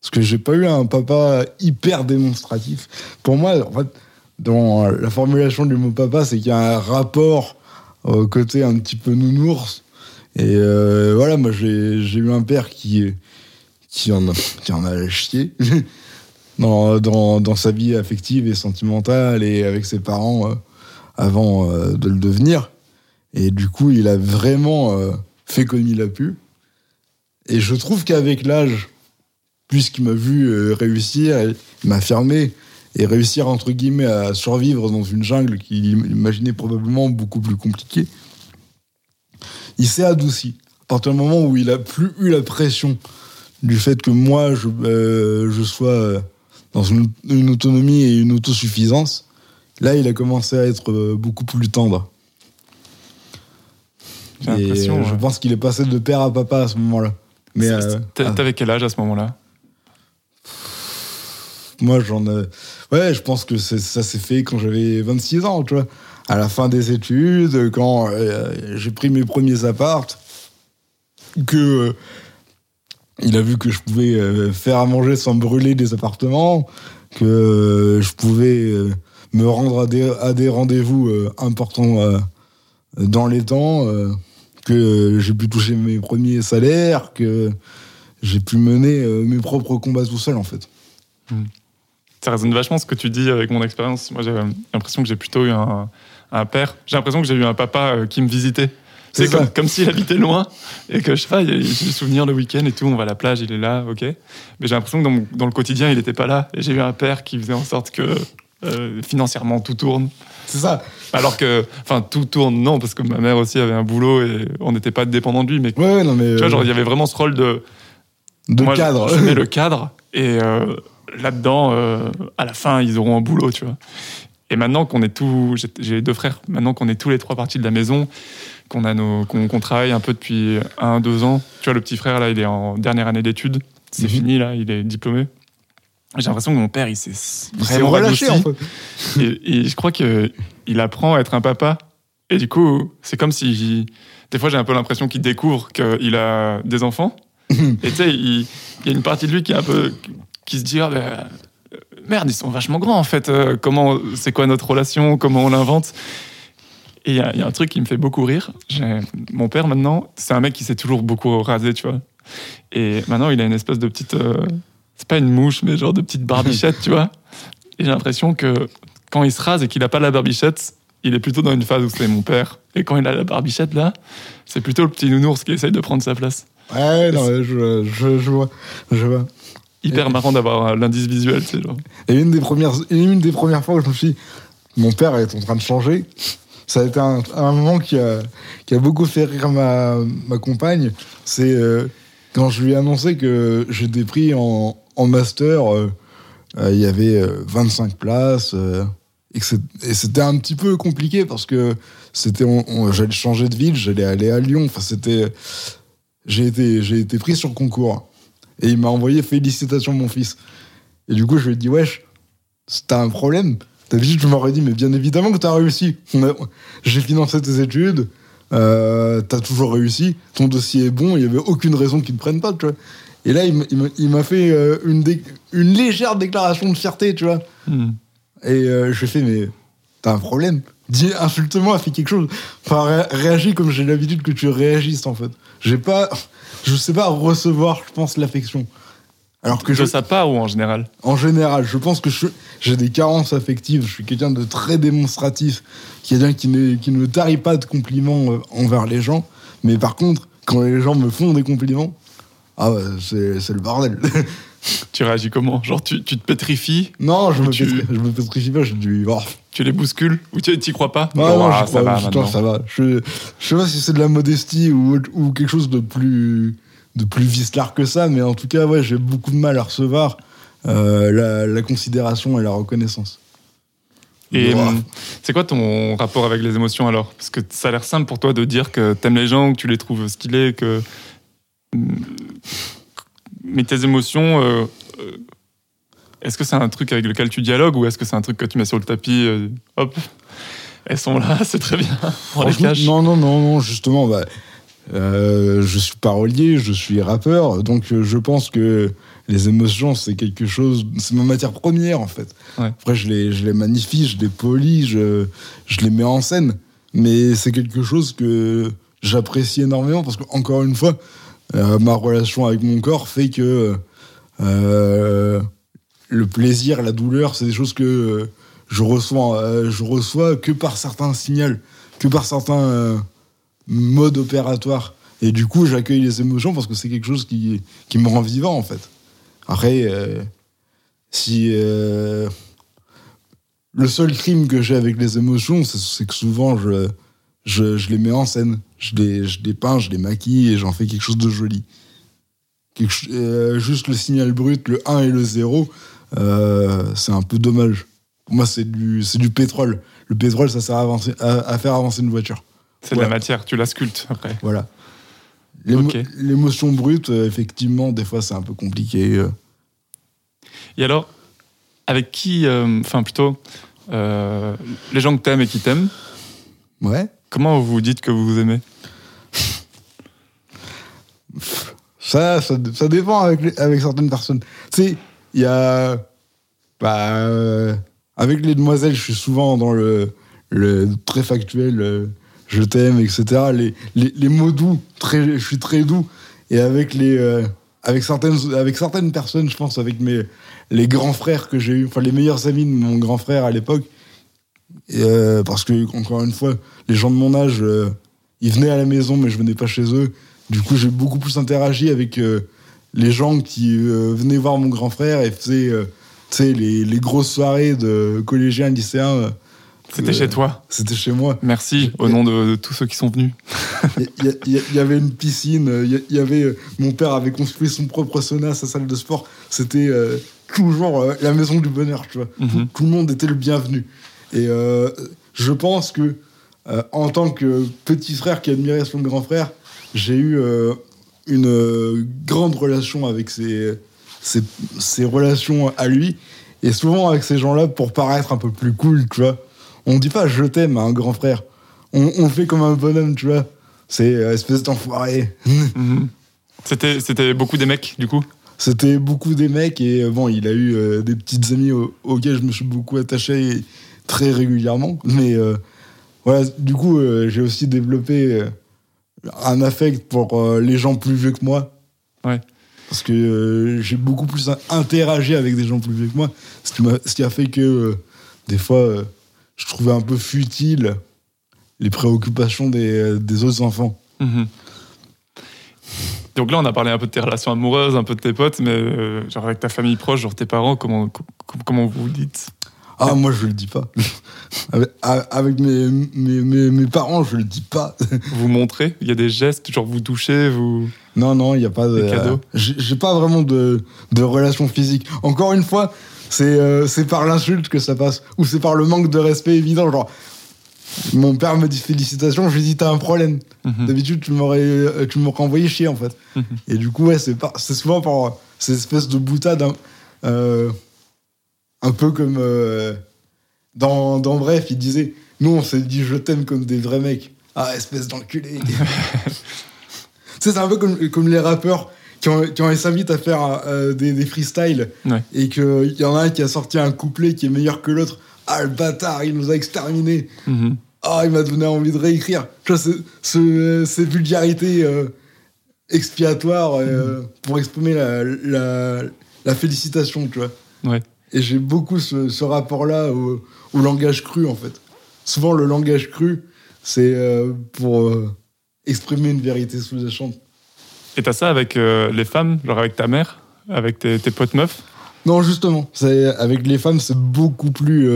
[SPEAKER 6] parce que j'ai pas eu un papa hyper démonstratif. Pour moi, en fait, dans la formulation du mot papa, c'est qu'il y a un rapport au côté un petit peu nounours. Et euh, voilà, moi j'ai eu un père qui qui en a, qui en a chié [laughs] dans, dans, dans sa vie affective et sentimentale et avec ses parents euh, avant de le devenir. Et du coup, il a vraiment fait comme il a pu. Et je trouve qu'avec l'âge, puisqu'il m'a vu euh, réussir, il m'a affirmé et réussir entre guillemets à survivre dans une jungle qu'il imaginait probablement beaucoup plus compliquée, il s'est adouci. À partir du moment où il a plus eu la pression du fait que moi je, euh, sois euh, dans une, autonomie et une autosuffisance, là il a commencé à être beaucoup plus tendre.
[SPEAKER 5] J'ai l'impression.
[SPEAKER 6] euh, je pense qu'il est passé de père à papa à ce moment-là. Mais euh, ah,
[SPEAKER 5] T'avais quel âge à ce moment-là
[SPEAKER 6] moi, j'en ai. Ouais, je pense que ça s'est fait quand j'avais 26 ans, tu vois. À la fin des études, quand euh, j'ai pris mes premiers appartes, que. il a vu que je pouvais faire à manger sans brûler des appartements, que je pouvais me rendre à des, à des rendez-vous importants dans les temps, que j'ai pu toucher mes premiers salaires, que j'ai pu mener euh, mes propres combats tout seul, en fait.
[SPEAKER 5] Ça résonne vachement ce que tu dis avec mon expérience. Moi, j'ai l'impression que j'ai plutôt eu un, un père. J'ai l'impression que j'ai eu un papa euh, qui me visitait.
[SPEAKER 6] C'est
[SPEAKER 5] comme, comme s'il habitait loin et que je sais pas, il y a- j'ai des souvenirs le week-end et tout, on va à la plage, il est là, ok. Mais j'ai l'impression que dans, mon- dans le quotidien, il n'était pas là. Et j'ai eu un père qui faisait en sorte que euh, financièrement tout tourne.
[SPEAKER 6] C'est ça.
[SPEAKER 5] Alors que, enfin, tout tourne, non, parce que ma mère aussi avait un boulot et on n'était pas dépendant de lui. Mais
[SPEAKER 6] Ouais, non, mais.
[SPEAKER 5] tu vois,
[SPEAKER 6] euh,
[SPEAKER 5] genre, il y avait vraiment ce rôle de,
[SPEAKER 6] de
[SPEAKER 5] moi,
[SPEAKER 6] cadre.
[SPEAKER 5] Je, mets le cadre et euh, là-dedans, euh, à la fin, ils auront un boulot, tu vois. Et maintenant qu'on est tous, j'ai- deux frères, maintenant qu'on est tous les trois partis de la maison, qu'on a nos, qu'on qu'on travaille un peu depuis un, deux ans. Tu vois, le petit frère là, il est en dernière année d'études, c'est
[SPEAKER 6] Mhm.
[SPEAKER 5] fini là, il est diplômé. J'ai l'impression que mon père, il s'est vraiment
[SPEAKER 6] relâché, en fait.
[SPEAKER 5] Et, et je crois que il apprend à être un papa. Et du coup, c'est comme si. Des fois, j'ai un peu l'impression qu'il découvre qu'il a des enfants. [laughs] et tu sais, il, il y a une partie de lui qui est un peu. qui se dit ah, ben, euh, merde, ils sont vachement grands en fait. Euh, comment, c'est quoi notre relation? Comment on l'invente? Et il y, a- il y a un truc qui me fait beaucoup rire. Mon père, maintenant, c'est un mec qui s'est toujours beaucoup rasé, tu vois. Et maintenant, il a une espèce de petite. euh, c'est pas une mouche, mais genre de petite barbichette, tu vois. Et j'ai l'impression que quand il se rase et qu'il a pas la barbichette, il est plutôt dans une phase où c'est mon père. Et quand il a la barbichette là, c'est plutôt le petit nounours qui essaye de prendre sa place.
[SPEAKER 6] Ouais, non, je, je, je vois. Je vois.
[SPEAKER 5] Hyper
[SPEAKER 6] Et-
[SPEAKER 5] marrant d'avoir l'indice visuel, c'est genre.
[SPEAKER 6] Et une des premières, une des premières fois où je me suis dit, mon père est en train de changer, ça a été un, un moment qui a, qui a beaucoup fait rire ma, ma compagne. C'est euh, quand je lui ai annoncé que j'étais pris en, en master, euh, euh, il y avait euh, 25 places. euh, c'est- et c'était un petit peu compliqué parce que c'était, j'allais changer de ville, j'allais aller à Lyon. Enfin, c'était, j'ai été, j'ai été pris sur concours. Et il m'a envoyé félicitations, mon fils. Et du coup, je lui ai dit, wesh, t'as un problème? D'habitude, je m'aurais dit, mais bien évidemment que t'as réussi. J'ai financé tes études, t'as toujours réussi, ton dossier est bon, il n'y avait aucune raison qu'ils ne prennent pas. Et là, il m'a- fait euh, une, dé- une légère déclaration de fierté, tu vois.
[SPEAKER 5] Hmm.
[SPEAKER 6] Et euh, je lui ai fait, mais t'as un problème Dis, insulte-moi, fais quelque chose. Enfin, ré- réagis comme j'ai l'habitude que tu réagisses, en fait. J'ai pas. Je sais pas recevoir, je pense, l'affection. Alors que
[SPEAKER 5] De
[SPEAKER 6] je,
[SPEAKER 5] sa part ou en général?
[SPEAKER 6] En général, je pense que je- j'ai des carences affectives. Je suis quelqu'un de très démonstratif, quelqu'un qui ne, qui ne tarit pas de compliments euh, envers les gens. Mais par contre, quand les gens me font des compliments, ah ouais, c'est le bordel. [laughs]
[SPEAKER 5] Tu réagis comment? Genre, tu, tu te pétrifies?
[SPEAKER 6] Non, je me,
[SPEAKER 5] Tu-
[SPEAKER 6] pétri- je me pétrifie pas, je dis. Oh,
[SPEAKER 5] Tu les bouscules? Ou tu t'y crois pas?
[SPEAKER 6] Non, non,
[SPEAKER 5] ah,
[SPEAKER 6] je
[SPEAKER 5] ça
[SPEAKER 6] crois,
[SPEAKER 5] va
[SPEAKER 6] putain,
[SPEAKER 5] maintenant.
[SPEAKER 6] ça va. Je, je sais pas si c'est de la modestie ou, ou quelque chose de plus, de plus vicelard que ça, mais en tout cas, ouais, j'ai beaucoup de mal à recevoir euh, la, la considération et la reconnaissance.
[SPEAKER 5] Et hum, c'est quoi ton rapport avec les émotions alors? Parce que ça a l'air simple pour toi de dire que t'aimes les gens, que tu les trouves stylés, que. Hum, Mais tes émotions, euh, euh, est-ce que c'est un truc avec lequel tu dialogues ou est-ce que c'est un truc que tu mets sur le tapis euh, Hop, elles sont là, [laughs] c'est très bien. On les cache.
[SPEAKER 6] Non, non, non, non, justement, bah, euh, je suis parolier, je suis rappeur, donc je pense que les émotions, c'est quelque chose, c'est ma matière première en fait.
[SPEAKER 5] Ouais.
[SPEAKER 6] Après, je les, je les magnifie, je les polis, je, je les mets en scène, mais c'est quelque chose que j'apprécie énormément parce que, encore une fois, ma relation avec mon corps fait que euh, le plaisir, la douleur, c'est des choses que euh, je reçois, euh, je reçois que par certains signaux, que par certains euh, modes opératoires. Et du coup, j'accueille les émotions parce que c'est quelque chose qui, qui me rend vivant, en fait. Après, euh, si. euh, le seul crime que j'ai avec les émotions, c'est que souvent, je, je, je les mets en scène. Je les, je les peins, je les maquille et j'en fais quelque chose de joli. Quelque euh, juste le signal brut, le 1 et le 0, euh, c'est un peu dommage. Pour moi, c'est du, c'est du pétrole. Le pétrole, ça sert à, avancer, à, à faire avancer une voiture.
[SPEAKER 5] C'est de la matière, tu la sculptes après.
[SPEAKER 6] Voilà. L'émo-. L'émotion brute, euh, effectivement, des fois, c'est un peu compliqué.
[SPEAKER 5] Et alors, avec qui, enfin plutôt, les gens que t'aimes et qui t'aiment,
[SPEAKER 6] Ouais.
[SPEAKER 5] Comment vous vous dites que vous vous aimez?
[SPEAKER 6] Ça, ça, dépend avec, certaines personnes. Tu sais, il y a. Bah, euh, avec les demoiselles, je suis souvent dans le, très factuel, euh, je t'aime, etc. Les, les, les mots doux, très, je suis très doux. Et avec, les, euh, avec, certaines, avec certaines personnes, je pense, avec mes, les grands frères que j'ai eu, enfin les meilleurs amis de mon grand frère à l'époque, et, euh, parce que, encore une fois, les gens de mon âge, euh, ils venaient à la maison, mais je venais pas chez eux. Du coup, j'ai beaucoup plus interagi avec euh, les gens qui venaient voir mon grand frère et faisaient les, les grosses soirées de collégiens, lycéens.
[SPEAKER 5] C'était chez toi.
[SPEAKER 6] C'était chez moi.
[SPEAKER 5] Merci au nom de, de tous ceux qui sont venus. [laughs]
[SPEAKER 6] Il y, avait une piscine, il y- avait, mon père avait construit son propre sauna, sa salle de sport. C'était euh, toujours euh, la maison du bonheur, tu vois.
[SPEAKER 5] Mhm.
[SPEAKER 6] tout, tout le monde était le bienvenu. Et euh, je pense que, euh, en tant que petit frère qui admirait son grand frère, j'ai eu euh, une grande relation avec ses, ses, ses relations à lui. Et souvent avec ces gens-là, pour paraître un peu plus cool, tu vois, on dit pas je t'aime à un grand frère. On, on fait comme un bonhomme, tu vois. C'est espèce d'enfoiré. [laughs]
[SPEAKER 5] Mhm. C'était, c'était beaucoup des mecs, du coup?
[SPEAKER 6] C'était beaucoup des mecs et bon, il a eu euh, des petites amies au- auxquelles je me suis beaucoup attaché très régulièrement. Mais euh, voilà, du coup, euh, j'ai aussi développé euh, un affect pour les gens plus vieux que moi.
[SPEAKER 5] Ouais.
[SPEAKER 6] Parce que j'ai beaucoup plus in- interagi avec des gens plus vieux que moi, ce qui, m'a- ce qui a fait que des fois, je trouvais un peu futile les préoccupations des, des autres enfants.
[SPEAKER 5] Mhm. Donc là, on a parlé un peu de tes relations amoureuses, un peu de tes potes, mais euh, genre avec ta famille proche, genre tes parents, comment, co- comment vous dites?
[SPEAKER 6] Ah, moi, je le dis pas. [laughs] avec mes, mes, mes, mes parents, je le dis pas. [laughs]
[SPEAKER 5] Vous montrez Il y a des gestes, genre vous touchez, vous.
[SPEAKER 6] Non, non, il n'y a pas de.
[SPEAKER 5] Des cadeaux
[SPEAKER 6] J'ai pas vraiment de, de relation physique. Encore une fois, c'est euh, c'est par l'insulte que ça passe. Ou c'est par le manque de respect évident. Genre, mon père me dit félicitations, je lui dis t'as un problème.
[SPEAKER 5] Mhm.
[SPEAKER 6] D'habitude, tu m'aurais euh, tu m'aurais envoyé chier en fait.
[SPEAKER 5] Mhm.
[SPEAKER 6] Et du coup, ouais, c'est souvent par ces espèces de boutades. hein, euh, un peu comme. euh, dans, dans Bref, il disait Nous, on s'est dit je t'aime comme des vrais mecs. Ah, espèce d'enculé. [laughs] Tu sais, c'est un peu comme, comme les rappeurs qui ont, qui ont s'invitent à faire euh, des, des freestyles
[SPEAKER 5] Ouais.
[SPEAKER 6] et qu'il y en a un qui a sorti un couplet qui est meilleur que l'autre. Ah, le bâtard, il nous a exterminés.
[SPEAKER 5] Mhm.
[SPEAKER 6] Ah, il m'a donné envie de réécrire. Tu vois, ce- ce- ces vulgarités euh, expiatoires euh, pour exprimer la, la, la félicitation, tu vois.
[SPEAKER 5] Ouais.
[SPEAKER 6] Et j'ai beaucoup ce, ce rapport-là au, au langage cru, en fait. Souvent, le langage cru, c'est euh, pour euh, exprimer une vérité sous-jacente.
[SPEAKER 5] Et t'as ça avec euh, les femmes, genre avec ta mère, avec tes, tes potes meufs?
[SPEAKER 6] Non, justement, avec les femmes, c'est beaucoup plus,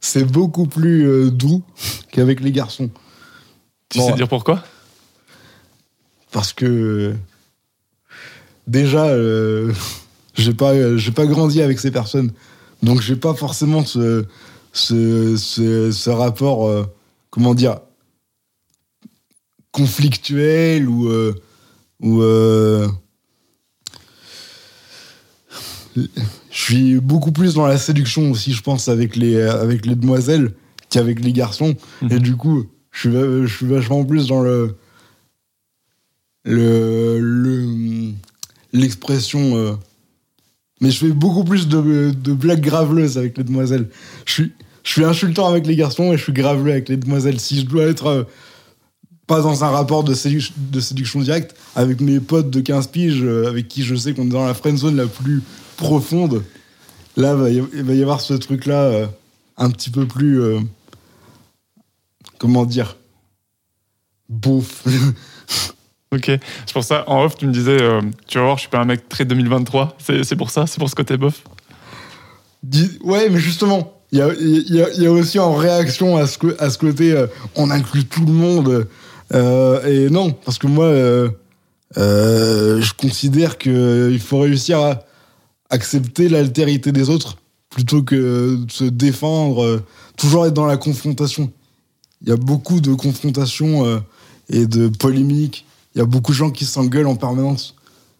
[SPEAKER 6] c'est beaucoup plus doux [laughs] qu'avec les garçons,
[SPEAKER 5] Tu
[SPEAKER 6] Bon.
[SPEAKER 5] sais dire pourquoi?
[SPEAKER 6] Parce que déjà, [laughs] j'ai pas, euh, j'ai pas grandi avec ces personnes, donc j'ai pas forcément ce, ce, ce, ce rapport, euh, comment dire, conflictuel ou, euh, ou euh, je suis beaucoup plus dans la séduction aussi, je pense, avec les, avec les demoiselles qu'avec les garçons.
[SPEAKER 5] Mhm.
[SPEAKER 6] Et du coup, je suis, je suis vachement plus dans le. le. le- l'expression. Mais je fais beaucoup plus de, blagues graveleuses avec les demoiselles. Je suis, insultant avec les garçons et je suis graveleux avec les demoiselles. Si je dois être. euh, pas dans un rapport de, sédu- de séduction directe, avec mes potes de 15 piges, euh, avec qui je sais qu'on est dans la friend zone la plus profonde, là, il va y avoir ce truc-là euh, un petit peu plus. comment dire Beauf. [laughs]
[SPEAKER 5] Ok. C'est pour ça, en off, tu me disais, euh, tu vas voir, je suis pas un mec très 2023. C'est pour ça, c'est pour ce côté bof?
[SPEAKER 6] Ouais, mais justement, il y a, y a- aussi en réaction à ce, côté, euh, on inclut tout le monde. euh, et non, parce que moi, je considère qu'il faut réussir à accepter l'altérité des autres plutôt que de se défendre, toujours être dans la confrontation. Il y a beaucoup de confrontations et de polémiques. Il y a beaucoup de gens qui s'engueulent en permanence.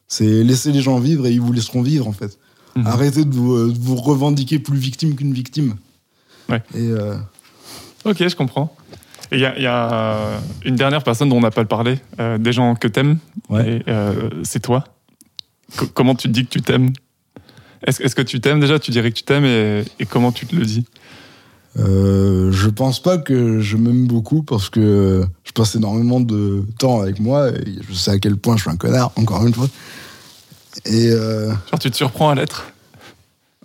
[SPEAKER 6] C'est laisser les gens vivre et ils vous laisseront vivre en fait.
[SPEAKER 5] Mhm.
[SPEAKER 6] Arrêtez de vous, euh, de vous revendiquer plus victime qu'une victime.
[SPEAKER 5] Ouais.
[SPEAKER 6] Et euh,
[SPEAKER 5] Ok, je comprends. Il y a, il y a, une dernière personne dont on n'a pas parlé, euh, des gens que t'aimes,
[SPEAKER 6] Ouais.
[SPEAKER 5] euh, c'est toi. Co- comment tu te dis que tu t'aimes? Est-ce que tu t'aimes? Déjà Tu dirais que tu t'aimes et, et comment tu te le dis?
[SPEAKER 6] Euh, je pense pas que je m'aime beaucoup parce que je passe énormément de temps avec moi et je sais à quel point je suis un connard, encore une fois. Et euh,
[SPEAKER 5] Genre tu te surprends à l'être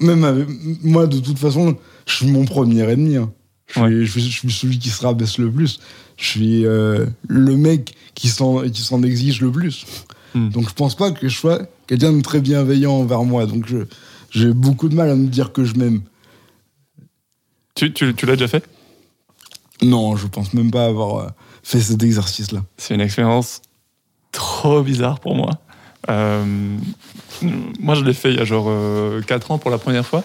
[SPEAKER 6] même avec- moi, de toute façon, je suis mon premier ennemi. hein. Je, suis,
[SPEAKER 5] Ouais.
[SPEAKER 6] je, suis, je suis celui qui se rabaisse le plus. Je suis euh, le mec qui s'en exige le plus.
[SPEAKER 5] Hmm.
[SPEAKER 6] Donc je pense pas que je sois quelqu'un de très bienveillant envers moi. Donc j'ai beaucoup de mal à me dire que je m'aime.
[SPEAKER 5] Tu, tu, tu l'as déjà fait
[SPEAKER 6] Non, je pense même pas avoir euh, fait cet exercice-là.
[SPEAKER 5] C'est une expérience trop bizarre pour moi. Euh, moi, je l'ai fait il y a genre 4 ans pour la première fois.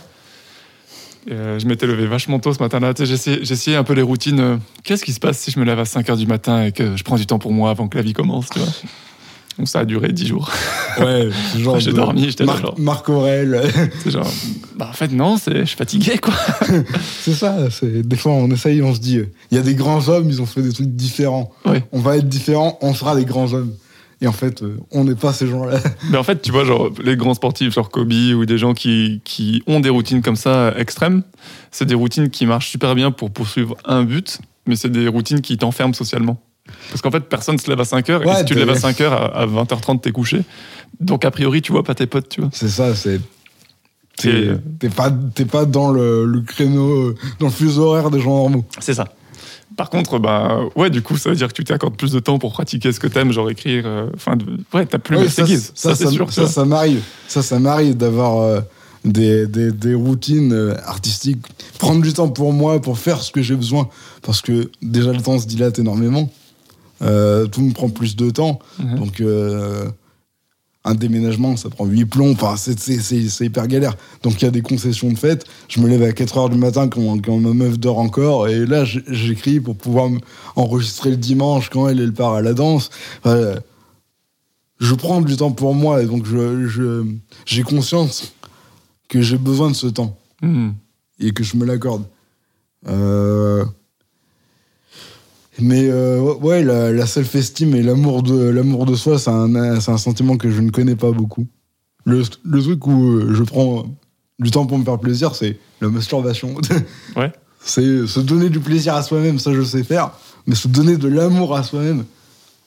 [SPEAKER 5] Euh, je m'étais levé vachement tôt ce matin-là. J'essayais un peu les routines. euh, Qu'est-ce qui se passe si je me lève à 5 h du matin et que je prends du temps pour moi avant que la vie commence tu vois? Donc ça a duré 10 jours.
[SPEAKER 6] Ouais, [laughs] genre.
[SPEAKER 5] J'ai dormi, j'étais là,
[SPEAKER 6] Marc,
[SPEAKER 5] genre.
[SPEAKER 6] Marc Aurel.
[SPEAKER 5] C'est genre, bah en fait non, je suis fatigué quoi. [laughs]
[SPEAKER 6] c'est ça. Des fois, on essaye, on se dit, euh, il y a des grands hommes, ils ont fait des trucs différents.
[SPEAKER 5] Ouais.
[SPEAKER 6] On va être différents, on sera des grands hommes. Et en fait, euh, on n'est pas ces gens-là. [laughs]
[SPEAKER 5] Mais en fait, tu vois, genre, les grands sportifs, genre Kobe, ou des gens qui, qui ont des routines comme ça extrêmes, c'est des routines qui marchent super bien pour poursuivre un but, mais c'est des routines qui t'enferment socialement. Parce qu'en fait, personne se lève à 5 heures, et si tu te lèves à 5 heures, à, à 20h30, t'es couché. Donc, a priori, tu vois pas tes potes, tu vois.
[SPEAKER 6] C'est ça, c'est. T'es pas, pas dans le, le créneau, euh, dans le fuseau horaire des gens normaux.
[SPEAKER 5] C'est ça. Par contre, bah, ouais, du coup, ça veut dire que tu t'accordes plus de temps pour pratiquer ce que t'aimes, genre écrire. euh, Enfin, de- ouais, ta plume
[SPEAKER 6] Ouais, ça, ça,
[SPEAKER 5] Ça, c'est sûr.
[SPEAKER 6] ça, ça m'arrive. Ça, ça m'arrive d'avoir euh, des, des, des routines euh, artistiques. Prendre du temps pour moi, pour faire ce que j'ai besoin. Parce que déjà, le temps se dilate énormément. Euh, tout me prend plus de temps. Donc, euh, un déménagement, ça prend 8 plombs. Enfin, c'est- hyper galère. Donc, il y a des concessions de fête. Je me lève à 4 heures du matin quand, quand ma meuf dort encore. Et là, j'écris pour pouvoir enregistrer le dimanche quand elle, elle part à la danse. Enfin, je prends du temps pour moi. Et donc, je- j'ai conscience que j'ai besoin de ce temps
[SPEAKER 5] Hmm.
[SPEAKER 6] et que je me l'accorde. Euh, Mais euh, ouais, la, la self-esteem et l'amour de, l'amour de soi, c'est un, c'est un sentiment que je ne connais pas beaucoup. Le, le truc où euh, je prends du temps pour me faire plaisir, c'est la masturbation. [laughs]
[SPEAKER 5] Ouais.
[SPEAKER 6] c'est se donner du plaisir à soi-même, ça je sais faire. Mais se donner de l'amour à soi-même,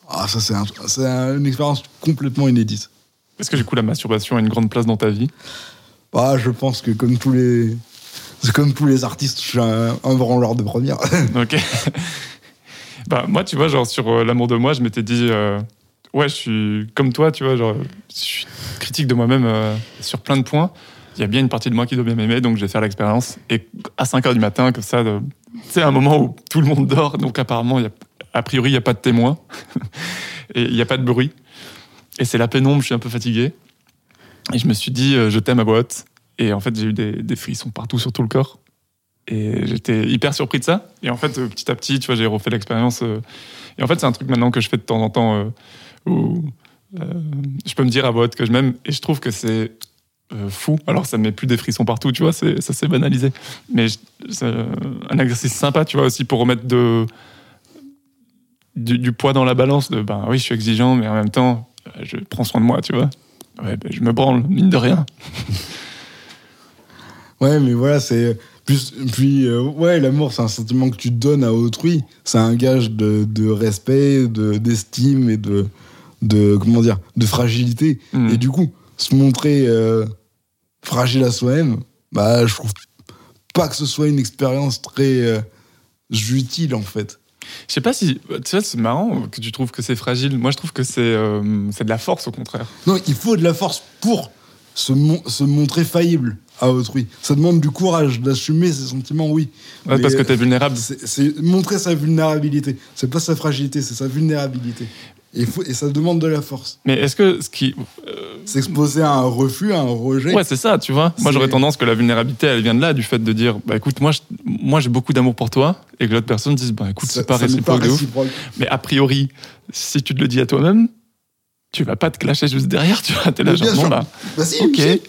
[SPEAKER 6] ah, ça c'est un- c'est un- une expérience complètement inédite.
[SPEAKER 5] Est-ce que du coup, la masturbation a une grande place dans ta vie?
[SPEAKER 6] Ah, je pense que comme tous les, c'est comme tous les artistes, je suis un, un branleur de première. [laughs]
[SPEAKER 5] Ok. Bah, moi, tu vois, genre, sur euh, l'amour de moi, je m'étais dit, euh, ouais, je suis comme toi, tu vois, genre, je suis critique de moi-même euh, sur plein de points. Il y a bien une partie de moi qui doit bien m'aimer, donc je vais faire l'expérience. Et à 5 h du matin, comme ça, c'est un moment où tout le monde dort, donc apparemment, a, priori, il n'y a pas de témoin. [laughs] et il n'y a pas de bruit. Et c'est la pénombre, je suis un peu fatigué. Et je me suis dit, je t'aime à haute. Et en fait, j'ai eu des frissons partout sur tout le corps. Et j'étais hyper surpris de ça. Et en fait, euh, petit à petit, tu vois, j'ai refait l'expérience. euh, Et en fait, c'est un truc maintenant que je fais de temps en temps euh, où je peux me dire à voix haute que je m'aime. Et je trouve que c'est fou. Alors, ça me met plus des frissons partout, tu vois, c'est- ça s'est banalisé. Mais c'est un exercice sympa, tu vois, aussi pour remettre de, du, poids dans la balance. De, ben oui, je suis exigeant, mais en même temps, je prends soin de moi, tu vois. Ouais, ben, je me branle, mine de rien.
[SPEAKER 6] Ouais, mais voilà, c'est. Plus, puis, euh, ouais, l'amour, c'est un sentiment que tu donnes à autrui. C'est un gage de, de respect, de- d'estime et de, de. Comment dire De fragilité.
[SPEAKER 5] Mm.
[SPEAKER 6] Et du coup, se montrer euh, fragile à soi-même, bah, je trouve pas que ce soit une expérience très euh, utile, en fait.
[SPEAKER 5] Je sais pas si. Tu vois, c'est marrant que tu trouves que c'est fragile. Moi, je trouve que c'est euh, c'est de la force, au contraire.
[SPEAKER 6] Non, il faut de la force pour se, mon- se montrer faillible à autrui. Ça demande du courage d'assumer ses sentiments, oui.
[SPEAKER 5] Ouais, parce que
[SPEAKER 6] euh,
[SPEAKER 5] t'es vulnérable.
[SPEAKER 6] C'est montrer sa vulnérabilité. C'est pas sa fragilité, c'est sa vulnérabilité. Et, il faut, et ça demande de la force.
[SPEAKER 5] Mais est-ce que ce qui.
[SPEAKER 6] S'exposer à un refus, à un rejet.
[SPEAKER 5] Ouais, c'est ça, tu vois. Moi, j'aurais tendance que la vulnérabilité, elle vient de là, du fait de dire, bah écoute, moi, je- moi j'ai beaucoup d'amour pour toi, et que l'autre personne dise, bah écoute, c'est pas réciproque de ouf.
[SPEAKER 6] réciproque.
[SPEAKER 5] Mais a priori, si tu te le dis à toi-même, tu vas pas te clasher juste derrière, tu vois. T'es là, genre,
[SPEAKER 6] sûr.
[SPEAKER 5] bah,
[SPEAKER 6] Bah si,
[SPEAKER 5] ok.
[SPEAKER 6] si.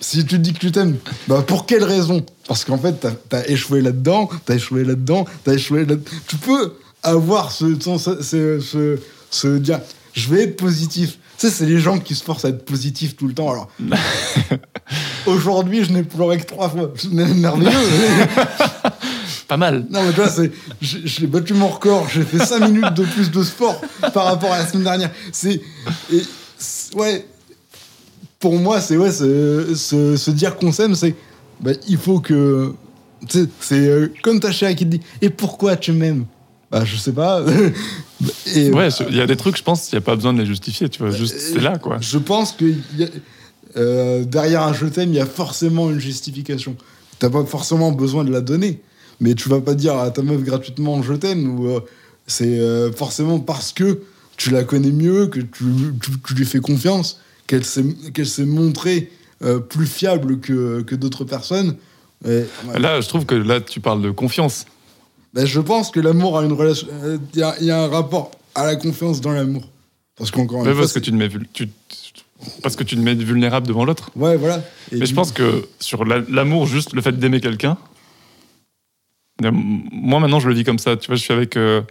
[SPEAKER 6] Si tu te dis que tu t'aimes, bah pour quelle raison? Parce qu'en fait, t'as as échoué là-dedans, t'as échoué là-dedans, t'as échoué là Tu peux avoir ce, ce, ce, ce- ce dire, je vais être positif. Tu sais, c'est les gens qui se forcent à être positifs tout le temps. Alors, [laughs] aujourd'hui, je n'ai pleuré que trois fois. C'est merveilleux. [laughs]
[SPEAKER 5] Pas mal.
[SPEAKER 6] Non, mais tu vois, j'ai battu mon record, j'ai fait 5 minutes de plus de sport par rapport à la semaine dernière. C'est. ouais. Pour moi, c'est ouais, se, dire qu'on s'aime, c'est. Bah, il faut que. C'est euh, comme ta chère qui te dit Et pourquoi tu m'aimes? Bah, je sais pas. [laughs] Et,
[SPEAKER 5] Ouais, je- il y a des trucs, je pense, il n'y a pas besoin de les justifier, tu vois. Juste, c'est là, quoi.
[SPEAKER 6] Je pense que y a- euh, derrière un je t'aime, il y a forcément une justification. T'as pas forcément besoin de la donner, mais tu vas pas dire à ta meuf gratuitement je t'aime ou euh, c'est euh, forcément parce que tu la connais mieux, que tu, tu- tu lui fais confiance, qu'elle s'est qu'elle s'est montrée euh, plus fiable que, que d'autres personnes. Et, ouais.
[SPEAKER 5] Là, je trouve que là, tu parles de confiance.
[SPEAKER 6] Ben, je pense que l'amour a une relation. Il y, a- il y a un rapport à la confiance dans l'amour. Parce qu'encore une fois.
[SPEAKER 5] parce que tu te mets, tu- parce que tu te mets vulnérable devant l'autre.
[SPEAKER 6] Ouais, voilà. Et
[SPEAKER 5] Mais je pense que sur la- l'amour, juste le fait d'aimer quelqu'un, moi maintenant je le vis comme ça. Tu vois, je suis avec euh,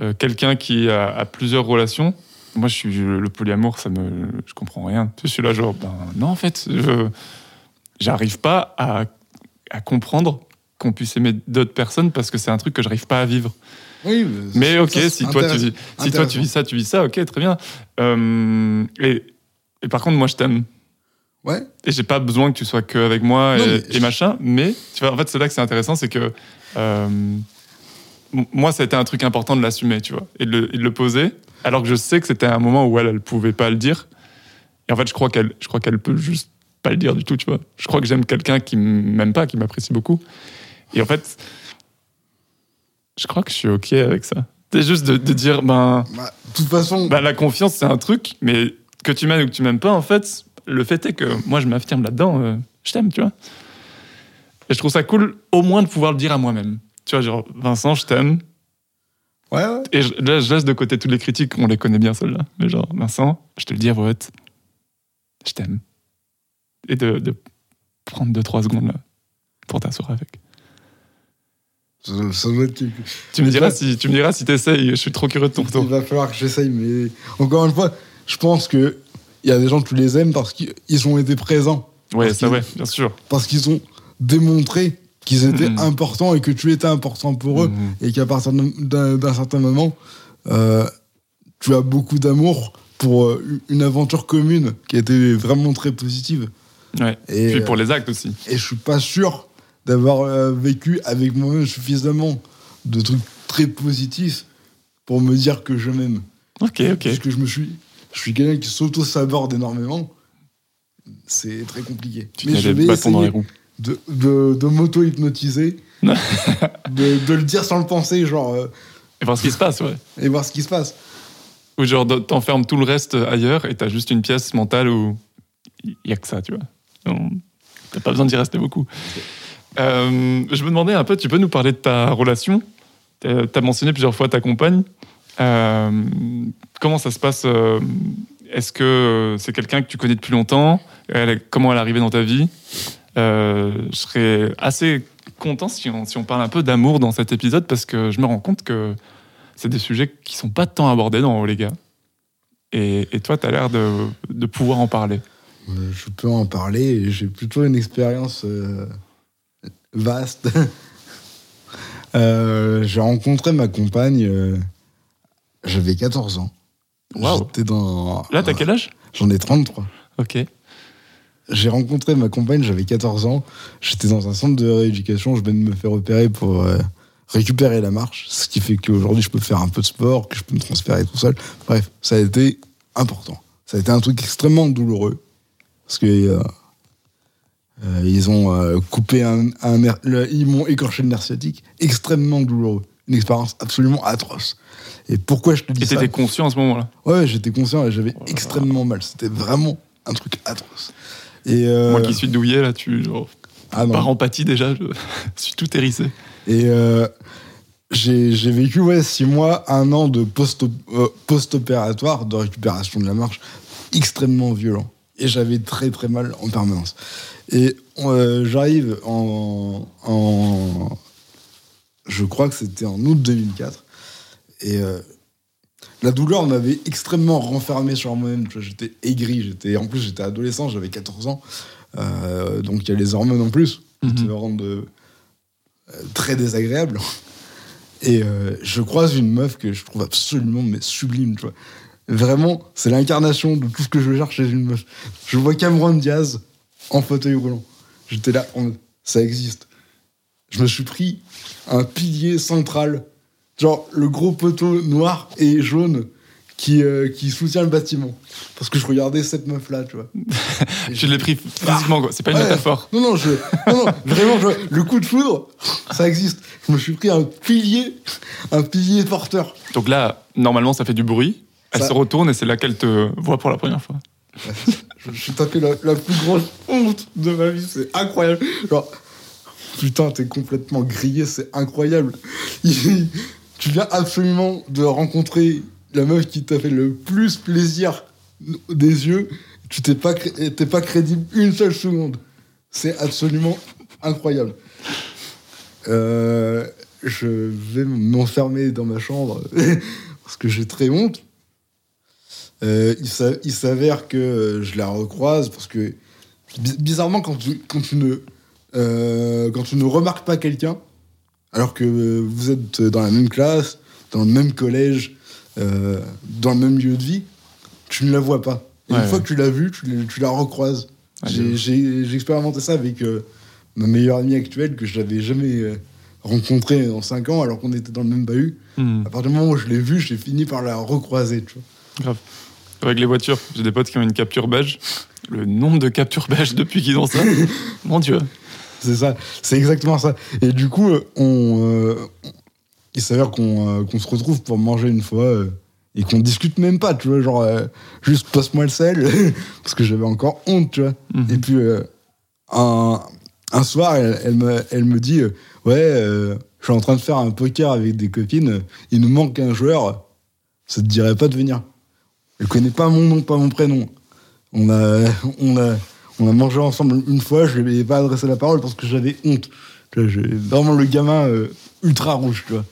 [SPEAKER 5] euh, quelqu'un qui a, a plusieurs relations. Moi, je suis le polyamour, ça me, je comprends rien. Je suis là genre, ben non en fait, je j'arrive pas à, à comprendre qu'on puisse aimer d'autres personnes parce que c'est un truc que j'arrive pas à vivre.
[SPEAKER 6] Oui,
[SPEAKER 5] Mais ok,
[SPEAKER 6] ça,
[SPEAKER 5] si toi tu vis, si toi tu vis ça, tu vis ça, ok, très bien. Euh, et, et par contre, moi je t'aime.
[SPEAKER 6] Ouais.
[SPEAKER 5] Et j'ai pas besoin que tu sois que avec moi
[SPEAKER 6] Non,
[SPEAKER 5] et,
[SPEAKER 6] mais
[SPEAKER 5] et
[SPEAKER 6] je-
[SPEAKER 5] machin. Mais tu vois, en fait, c'est là que c'est intéressant, c'est que euh, moi, ça a été un truc important de l'assumer, tu vois, et de, le, et de le poser, alors que je sais que c'était un moment où elle, elle pouvait pas le dire. Et en fait, je crois qu'elle, je crois qu'elle peut juste pas le dire du tout, tu vois. Je crois que j'aime quelqu'un qui m'aime pas, qui m'apprécie beaucoup. Et en fait, je crois que je suis ok avec ça. C'est juste de, de dire, ben,
[SPEAKER 6] Bah, de toute façon,
[SPEAKER 5] bah, la confiance, c'est un truc, mais que tu m'aimes ou que tu m'aimes pas, en fait, le fait est que moi, je m'affirme là-dedans, euh, je t'aime, tu vois. Et je trouve ça cool, au moins, de pouvoir le dire à moi-même. Tu vois, genre, Vincent, je t'aime.
[SPEAKER 6] ouais, ouais.
[SPEAKER 5] Et je, là, je laisse de côté toutes les critiques, on les connaît bien, celles-là. Mais genre, Vincent, je te le dis à voix haute, je t'aime. Et de, de prendre 2-3 secondes, là, pour t'asseoir avec.
[SPEAKER 6] Ça, ça doit être
[SPEAKER 5] Tu me diras si tu me diras si t'essayes, je suis trop curieux de ton
[SPEAKER 6] Il
[SPEAKER 5] retour.
[SPEAKER 6] va falloir que j'essaye, mais encore une fois, je pense que il y a des gens tu les aimes parce qu'ils ils ont été présents,
[SPEAKER 5] Ouais, ça, ouais, bien sûr.
[SPEAKER 6] parce qu'ils ont démontré qu'ils étaient
[SPEAKER 5] Mhm.
[SPEAKER 6] importants et que tu étais important pour eux,
[SPEAKER 5] Mhm.
[SPEAKER 6] et qu'à partir d'un- certain moment, euh, tu as beaucoup d'amour pour euh, une aventure commune qui a été vraiment très positive.
[SPEAKER 5] Ouais.
[SPEAKER 6] Et,
[SPEAKER 5] Puis pour les actes aussi.
[SPEAKER 6] et je suis pas sûr d'avoir euh, vécu avec moi-même suffisamment de trucs très positifs pour me dire que je m'aime.
[SPEAKER 5] Ok, ok.
[SPEAKER 6] Parce que je me suis, je suis quelqu'un qui s'auto-saborde énormément. C'est très compliqué.
[SPEAKER 5] Tu
[SPEAKER 6] Mais je vais
[SPEAKER 5] dans les roues.
[SPEAKER 6] De, de, de m'auto-hypnotiser, [laughs] de, de le dire sans le penser, genre, euh,
[SPEAKER 5] Et voir ce qui se passe, ouais.
[SPEAKER 6] et voir ce qui se passe.
[SPEAKER 5] Ou genre, t'enfermes tout le reste ailleurs et t'as juste une pièce mentale où il y a que ça, tu vois. T'as pas besoin d'y rester beaucoup. Euh, je me demandais un peu, tu peux nous parler de ta relation? T'as mentionné plusieurs fois ta compagne. Euh, comment ça se passe Est-ce que c'est quelqu'un que tu connais depuis longtemps? Elle Comment elle est arrivée dans ta vie? Je serais assez content si on, si on parle un peu d'amour dans cet épisode parce que je me rends compte que c'est des sujets qui sont pas tant abordés dans Oh les gars. Et, et toi, tu as l'air de, de pouvoir en parler.
[SPEAKER 6] Euh, Je peux en parler, j'ai plutôt une expérience euh, vaste. [laughs] Euh, j'ai rencontré ma compagne, euh, j'avais 14 ans. J'étais dans.
[SPEAKER 5] Là, t'as quel âge?
[SPEAKER 6] J'en ai 33.
[SPEAKER 5] Ok.
[SPEAKER 6] J'ai rencontré ma compagne, j'avais 14 ans. J'étais dans un centre de rééducation. Je viens de me faire opérer pour euh, récupérer la marche. Ce qui fait qu'aujourd'hui, je peux faire un peu de sport, que je peux me transférer tout seul. Bref, ça a été important. Ça a été un truc extrêmement douloureux. Parce que. euh, euh, ils ont coupé un, un nerf- le- ils m'ont écorché le nerf sciatique, extrêmement douloureux, une expérience absolument atroce. Et pourquoi je te dis
[SPEAKER 5] Et
[SPEAKER 6] ça
[SPEAKER 5] t'étais conscient à ce moment-là?
[SPEAKER 6] Ouais, j'étais conscient et j'avais
[SPEAKER 5] Oh
[SPEAKER 6] extrêmement mal. C'était vraiment un truc atroce. Et euh,
[SPEAKER 5] Moi qui suis douillet, là, tu. Genre,
[SPEAKER 6] ah non.
[SPEAKER 5] par empathie déjà, je [laughs] suis tout hérissé.
[SPEAKER 6] Et euh, j'ai vécu ouais, six mois, un an de post- euh, post-opératoire, de récupération de la marche, extrêmement violent. Et j'avais très très mal en permanence. Et euh, j'arrive en, en. Je crois que c'était en août 2004. Et la douleur m'avait extrêmement renfermé sur moi-même. J'étais aigri. J'étais, en plus, j'étais adolescent, j'avais 14 ans. Euh, donc il y a les hormones en plus qui
[SPEAKER 5] Mhm.
[SPEAKER 6] te rendent euh, très désagréable. Et euh, je croise une meuf que je trouve absolument mais sublime, tu vois. Vraiment, c'est l'incarnation de tout ce que je cherche chez une meuf. Je vois Cameron Diaz en fauteuil roulant. J'étais là, ça existe. Je me suis pris un pilier central, genre le gros poteau noir et jaune qui, euh, qui soutient le bâtiment. Parce que je regardais cette meuf-là, tu vois. [laughs]
[SPEAKER 5] Je l'ai pris physiquement, quoi. C'est pas une
[SPEAKER 6] Ouais.
[SPEAKER 5] métaphore.
[SPEAKER 6] Non, non, je, non, non, vraiment, je- le coup de foudre, ça existe. Je me suis pris un pilier, un pilier porteur.
[SPEAKER 5] Donc là, normalement, ça fait du bruit. Elle
[SPEAKER 6] Ça-
[SPEAKER 5] se retourne et c'est là qu'elle te voit pour la première fois.
[SPEAKER 6] Je suis tapé la, la plus grosse honte de ma vie, c'est incroyable. Genre, putain, t'es complètement grillé, c'est incroyable. [laughs] Tu viens absolument de rencontrer la meuf qui t'a fait le plus plaisir des yeux. Tu t'es pas, t'es pas crédible une seule seconde. C'est absolument incroyable. Euh, je vais m'enfermer dans ma chambre [laughs] parce que j'ai très honte. Euh, il s'a- il s'avère que euh, je la recroise parce que bi- bizarrement quand tu, quand tu ne quand tu ne remarques pas quelqu'un alors que euh, vous êtes dans la même classe dans le même collège euh, dans le même lieu de vie tu ne la vois pas et
[SPEAKER 5] Ouais,
[SPEAKER 6] une fois que tu l'as vue tu, la- tu la recroises J'ai- expérimenté ça avec euh, ma meilleure amie actuelle que je n'avais jamais rencontrée en 5 ans alors qu'on était dans le même bahut.
[SPEAKER 5] Hmm,
[SPEAKER 6] À partir du moment où je l'ai vue, j'ai fini par la recroiser. Tu vois.
[SPEAKER 5] grave. Avec les voitures, j'ai des potes qui ont une capture beige. Le nombre de captures beige depuis qu'ils ont ça, [laughs] mon Dieu. [laughs]
[SPEAKER 6] C'est ça, c'est exactement ça. Et du coup, euh, on, euh, il s'avère qu'on euh, qu'on se retrouve pour manger une fois euh, et qu'on discute même pas, tu vois, genre juste passe-moi le sel [laughs] parce que j'avais encore honte, tu vois.
[SPEAKER 5] Mhm.
[SPEAKER 6] Et puis un, un soir, elle, elle me, elle me dit ouais, je suis en train de faire un poker avec des copines, il nous manque un joueur, ça te dirait pas de venir. Elle connaît pas mon nom, pas mon prénom. On a, on a, on a mangé ensemble une fois, je lui ai pas adressé la parole parce que j'avais honte. Vraiment le gamin euh, ultra rouge, tu vois.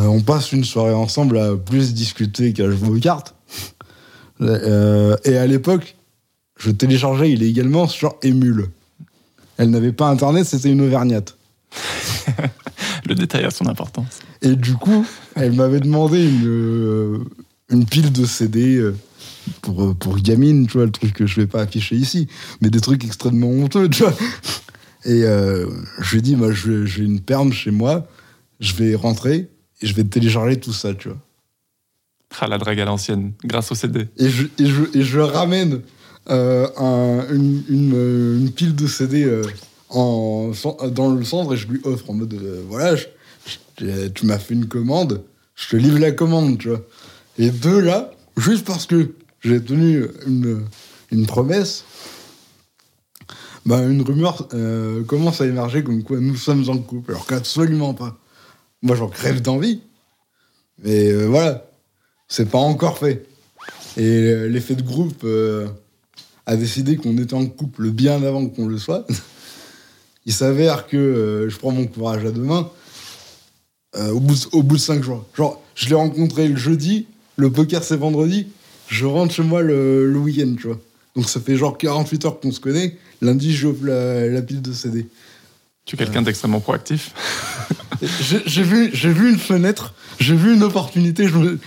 [SPEAKER 6] Euh, on passe une soirée ensemble à plus discuter qu'à jouer aux cartes. Euh, et à l'époque, je téléchargeais illégalement sur Emule. Elle n'avait pas internet, c'était une auvergnate. [laughs]
[SPEAKER 5] Le détail a son importance.
[SPEAKER 6] Et du coup, elle m'avait demandé une, une pile de CD pour, pour gamine, tu vois, le truc que je vais pas afficher ici, mais des trucs extrêmement honteux, tu vois. Et euh, je lui ai dit, moi, j'ai une perme chez moi, je vais rentrer et je vais télécharger tout ça, tu vois.
[SPEAKER 5] Ah, la drague à l'ancienne, grâce au CD.
[SPEAKER 6] Et je, et je, et je ramène euh, un- une, une, euh, une pile de CD euh, en, dans le centre et je lui offre en mode euh, voilà, je- je- tu m'as fait une commande, je te livre la commande, tu vois. Et de là, juste parce que j'ai tenu une, une promesse, bah, une rumeur euh, commence à émerger comme quoi nous sommes en couple, alors qu'absolument pas. Moi, j'en crève d'envie. Mais euh, voilà, c'est pas encore fait. Et euh, l'effet de groupe a décidé qu'on était en couple bien avant qu'on le soit. [laughs] Il s'avère que je prends mon courage à deux mains au, bout au bout de cinq jours. Genre, je l'ai rencontré le jeudi, le poker c'est vendredi, je rentre chez moi le, le week-end, tu vois. Donc ça fait genre 48 heures qu'on se connaît. Lundi, j'ouvre la, la pile de CD.
[SPEAKER 5] Tu es quelqu'un d'extrêmement proactif. [laughs]
[SPEAKER 6] J'ai vu, j'ai vu une fenêtre, j'ai vu une opportunité, je me,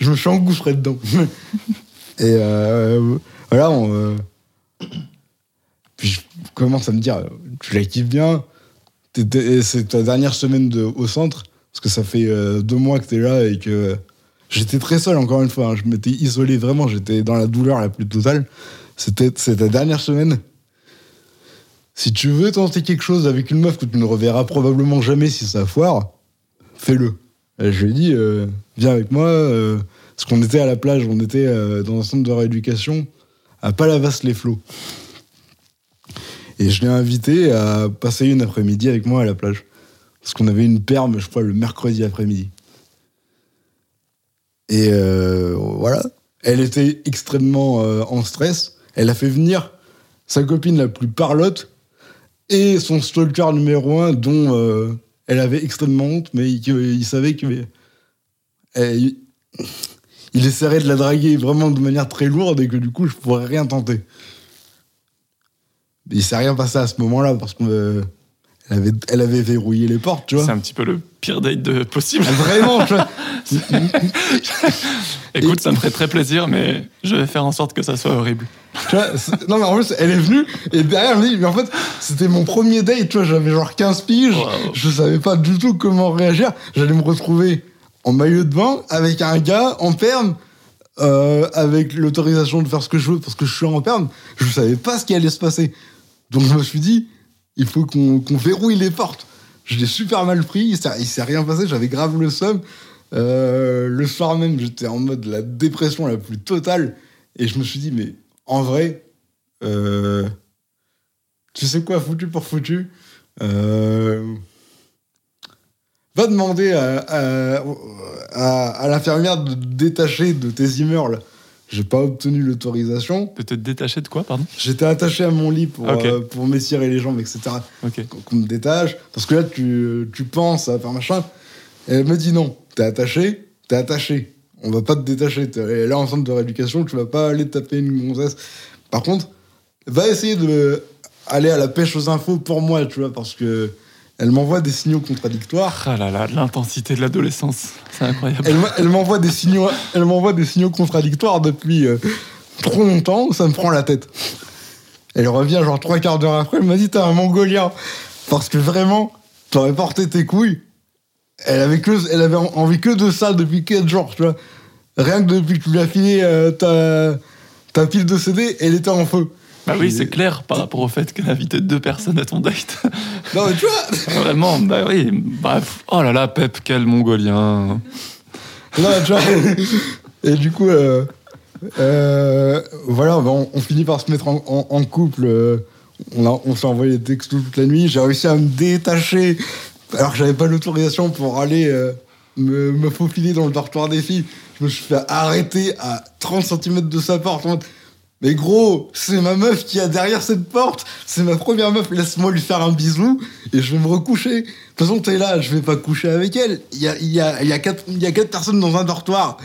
[SPEAKER 6] je me suis engouffré dedans. [laughs] Et euh, voilà, on, euh, puis je commence à me dire, tu la kiffes bien, c'est ta dernière semaine de, au centre, parce que ça fait euh, deux mois que t'es là et que j'étais très seul encore une fois, hein. je m'étais isolé vraiment, j'étais dans la douleur la plus totale. C'était ta dernière semaine. Si tu veux tenter quelque chose avec une meuf que tu ne reverras probablement jamais si ça foire, fais-le. Je lui ai dit, euh, viens avec moi, euh, parce qu'on était à la plage, on était euh, dans un centre de rééducation à Palavas-les-Flots. Et je l'ai invité à passer une après-midi avec moi à la plage. Parce qu'on avait une perme, je crois, le mercredi après-midi. Et euh, voilà. Elle était extrêmement euh, en stress. Elle a fait venir sa copine la plus parlotte et son stalker numéro un dont euh, elle avait extrêmement honte, mais il, savait que il, essaierait de la draguer vraiment de manière très lourde et que du coup je pourrais rien tenter. Mais il s'est rien passé à ce moment-là parce avait, elle avait verrouillé les portes, tu vois.
[SPEAKER 5] C'est un petit peu le pire date de possible.
[SPEAKER 6] Ah, Vraiment, tu vois. [laughs]
[SPEAKER 5] Écoute, ça me ferait très plaisir, mais je vais faire en sorte que ça soit horrible.
[SPEAKER 6] Tu vois, non mais en plus elle est venue et derrière elle me dit mais en fait c'était mon premier date tu vois j'avais genre 15 piges
[SPEAKER 5] Wow.
[SPEAKER 6] je savais pas du tout comment réagir j'allais me retrouver en maillot de bain avec un gars en perme euh, avec l'autorisation de faire ce que je veux parce que je suis en perme je savais pas ce qui allait se passer donc je me suis dit il faut qu'on verrouille les portes. Je l'ai super mal pris il s'est rien passé j'avais grave le seum. Euh, le soir même j'étais en mode la dépression la plus totale. Et je me suis dit mais en vrai, euh, tu sais quoi, foutu pour foutu, euh, va demander à, l'infirmière de détacher de tes immeubles. J'ai pas obtenu l'autorisation.
[SPEAKER 5] De te détacher de quoi, pardon
[SPEAKER 6] J'étais attaché à mon lit pour, euh, pour m'essuyer les jambes, etc.
[SPEAKER 5] Ok.
[SPEAKER 6] Qu'on me détache. Parce que là, tu, tu penses à faire machin. Et elle me dit non, t'es attaché, t'es attaché. On va pas te détacher. T'es là en centre de rééducation, tu vas pas aller taper une gonzesse. Par contre, va essayer de aller à la pêche aux infos pour moi, tu vois, parce que elle m'envoie des signaux contradictoires.
[SPEAKER 5] Ah là là, l'intensité de l'adolescence. C'est incroyable.
[SPEAKER 6] Elle, m'envoie des signaux, elle m'envoie des signaux contradictoires depuis, euh, trop longtemps, ça me prend la tête. Elle revient genre trois quarts d'heure après, elle m'a dit T'as un mongolien. Parce que vraiment, t'aurais porté tes couilles. Elle avait, que, elle avait envie que de ça depuis 4 jours, tu vois. Rien que depuis que tu lui as filé euh, ta, ta pile de CD, elle était en feu.
[SPEAKER 5] Bah oui, c'est clair par rapport au fait qu'elle a invité deux personnes à ton date.
[SPEAKER 6] Non, mais tu vois, [laughs]
[SPEAKER 5] Vraiment, bah oui. Bref. Oh là là, Pep, quel mongolien.
[SPEAKER 6] Non, tu vois. Et du coup, euh, euh, voilà, on, on finit par se mettre en, en- en couple. euh, on, a- on s'est envoyé des textos toute la nuit. J'ai réussi à me détacher alors que j'avais pas l'autorisation pour aller me, me faufiler dans le dortoir des filles. Je me suis fait arrêter à 30 cm de sa porte. Mais gros, c'est ma meuf qui a derrière cette porte. C'est ma première meuf. Laisse-moi lui faire un bisou et je vais me recoucher. De toute façon, t'es là, je vais pas coucher avec elle. Il y a, il y, a, il y, a quatre, il y a quatre personnes dans un dortoir.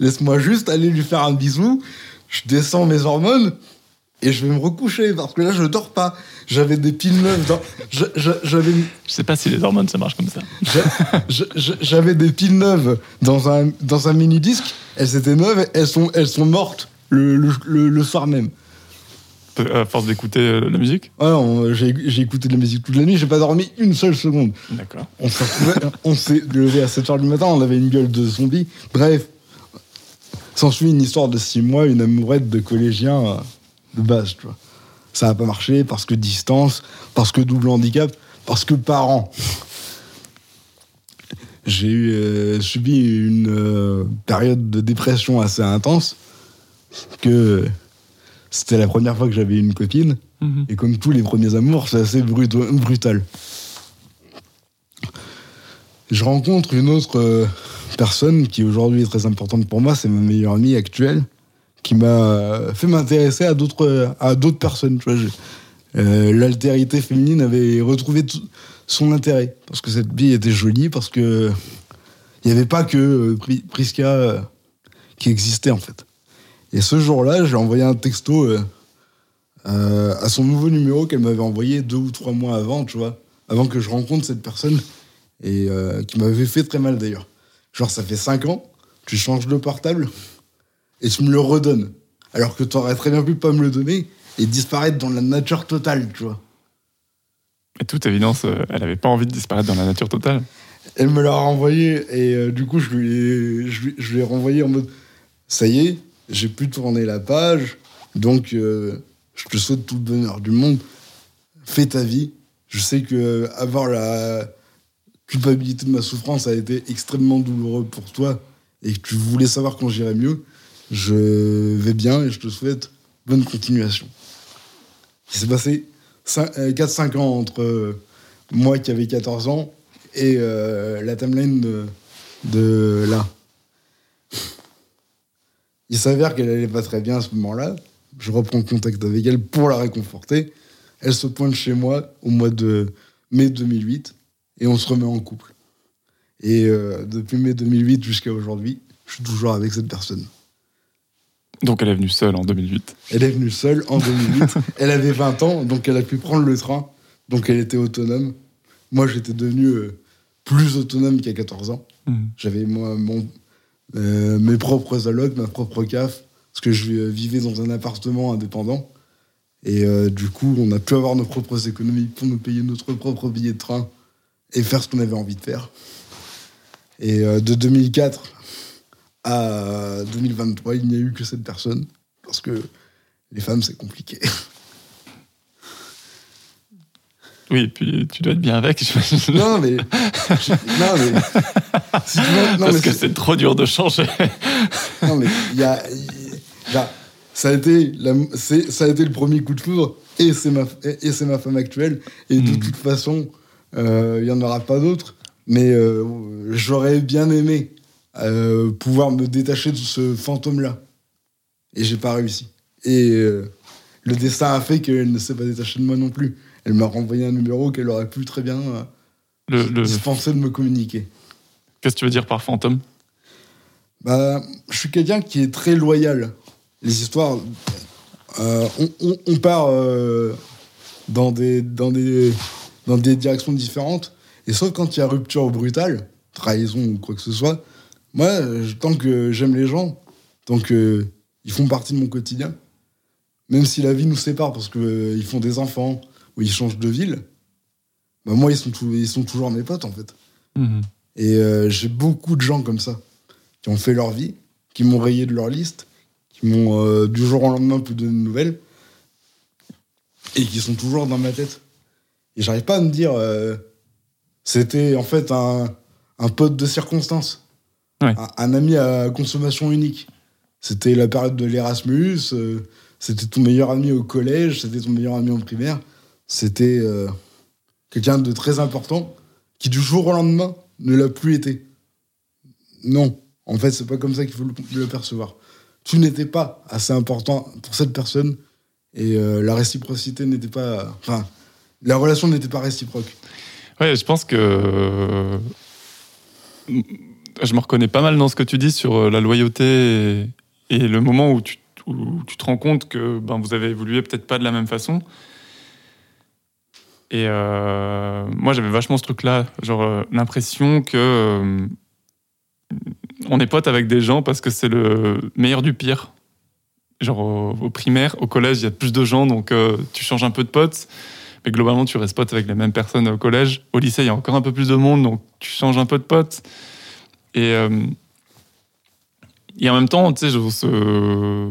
[SPEAKER 6] Laisse-moi juste aller lui faire un bisou. Je descends mes hormones et je vais me recoucher parce que là, je dors pas. J'avais des piles neuves. Dans... je- je- J'avais
[SPEAKER 5] Je sais pas si les hormones ça marche comme ça.
[SPEAKER 6] j'a- je- je- j'avais des piles neuves dans un, dans un mini disque. Elles étaient neuves. Elles sont, elles sont mortes le, le, le- le soir même.
[SPEAKER 5] À force d'écouter euh, la musique?
[SPEAKER 6] Ouais, j'ai j'ai écouté de la musique toute la nuit. J'ai pas dormi une seule seconde.
[SPEAKER 5] D'accord.
[SPEAKER 6] On s'est [laughs] levé à 7h du matin, on avait une gueule de zombie. Bref, s'ensuit une histoire de 6 mois, une amourette de collégien euh, de base, tu vois. Ça n'a pas marché parce que distance, parce que double handicap, parce que parents. J'ai eu, euh, subi une euh, période de dépression assez intense, que c'était la première fois que j'avais une copine.
[SPEAKER 5] Mhm.
[SPEAKER 6] Et comme tous les premiers amours, c'est assez brut- brutal. Je rencontre une autre euh, personne qui aujourd'hui est très importante pour moi, c'est ma meilleure amie actuelle, qui m'a fait m'intéresser à d'autres à d'autres personnes. euh, L'altérité féminine avait retrouvé son intérêt parce que cette fille était jolie, parce que il n'y avait pas que euh, Pri- Priska euh, qui existait en fait. Et ce jour-là, j'ai envoyé un texto euh, euh, à son nouveau numéro qu'elle m'avait envoyé deux ou trois mois avant, tu vois, avant que je rencontre cette personne, et euh, qui m'avait fait très mal d'ailleurs. Genre, ça fait cinq ans, tu changes de portable, et tu me le redonnes. Alors que tu aurais très bien pu pas me le donner et disparaître dans la nature totale, tu vois.
[SPEAKER 5] Et toute évidence, elle avait pas envie de disparaître dans la nature totale.
[SPEAKER 6] Elle me l'a renvoyé, et du coup, je lui, ai, je, lui, je lui ai renvoyé en mode Ça y est, j'ai pu tourner la page, donc euh, je te souhaite tout le bonheur du monde. Fais ta vie. Je sais que euh, avoir la culpabilité de ma souffrance a été extrêmement douloureux pour toi et que tu voulais savoir quand j'irais mieux. Je vais bien et je te souhaite bonne continuation. Il s'est passé 4-5 ans entre euh, moi qui avais 14 ans et euh, la timeline de là. Il s'avère qu'elle allait pas très bien à ce moment-là. Je reprends contact avec elle pour la réconforter. Elle se pointe chez moi au mois de mai 2008 et on se remet en couple. Et euh, depuis mai 2008 jusqu'à aujourd'hui, je suis toujours avec cette personne.
[SPEAKER 5] Donc elle est venue seule en 2008.
[SPEAKER 6] Elle est venue seule en 2008. [laughs] elle avait 20 ans, donc elle a pu prendre le train. Donc elle était autonome. Moi, j'étais devenu euh, plus autonome qu'à 14 ans.
[SPEAKER 5] Mhm.
[SPEAKER 6] J'avais moi mon, euh, mes propres allocs, ma propre CAF, parce que je euh, vivais dans un appartement indépendant. Et euh, du coup, on a pu avoir nos propres économies pour nous payer notre propre billet de train et faire ce qu'on avait envie de faire. Et euh, de 2004 à 2023, il n'y a eu que cette personne, parce que les femmes, c'est compliqué. [laughs]
[SPEAKER 5] Oui, et puis tu dois être bien avec,
[SPEAKER 6] non, mais. je- non, mais. si tu veux- non,
[SPEAKER 5] Parce
[SPEAKER 6] mais
[SPEAKER 5] que c'est trop dur de changer.
[SPEAKER 6] Non, mais il y a. ça, a été la- c'est- ça a été le premier coup de foudre, et c'est ma, et ma femme actuelle. Et de
[SPEAKER 5] Mhm.
[SPEAKER 6] toute façon, euh, il n'y en aura pas d'autres. Mais euh, j'aurais bien aimé euh, pouvoir me détacher de ce fantôme-là. Et j'ai pas réussi. Et le destin a fait qu'elle ne s'est pas détachée de moi non plus. Elle m'a renvoyé un numéro qu'elle aurait pu très bien euh,
[SPEAKER 5] Le, le-
[SPEAKER 6] dispenser de me communiquer.
[SPEAKER 5] Qu'est-ce que tu veux dire par fantôme?
[SPEAKER 6] Bah, je suis quelqu'un qui est très loyal. Les histoires, euh, on, on- on part euh, dans, des, dans, des, dans des directions différentes. Et sauf quand il y a rupture brutale, trahison ou quoi que ce soit, moi, tant que j'aime les gens, tant que ils font partie de mon quotidien. Même si la vie nous sépare parce qu'ils font des enfants ou ils changent de ville, bah moi, ils sont, tou- ils sont toujours mes potes, en fait.
[SPEAKER 5] Mhm.
[SPEAKER 6] Et euh, j'ai beaucoup de gens comme ça qui ont fait leur vie, qui m'ont rayé de leur liste, qui m'ont euh, du jour au lendemain pu donner de nouvelles et qui sont toujours dans ma tête. Et j'arrive pas à me dire euh, c'était en fait un, un pote de circonstance,
[SPEAKER 5] Ouais.
[SPEAKER 6] un, un ami à consommation unique. C'était la période de l'Erasmus, c'était ton meilleur ami au collège, c'était ton meilleur ami en primaire. C'était euh, quelqu'un de très important qui du jour au lendemain ne l'a plus été. Non, en fait, c'est pas comme ça qu'il faut le, percevoir. Tu n'étais pas assez important pour cette personne et euh, la réciprocité n'était pas. Enfin, la relation n'était pas réciproque.
[SPEAKER 5] Ouais, je pense que euh, je me reconnais pas mal dans ce que tu dis sur la loyauté et, et le moment où tu, où tu te rends compte que ben, vous avez évolué peut-être pas de la même façon. Et euh, moi, j'avais vachement ce truc-là, genre euh, l'impression que euh, on est potes avec des gens parce que c'est le meilleur du pire. Genre au, primaire, au collège, il y a plus de gens, donc tu changes un peu de potes. Mais globalement, tu restes pote avec les mêmes personnes au collège. Au lycée, il y a encore un peu plus de monde, donc tu changes un peu de potes. Et, et en même temps, tu sais, ce,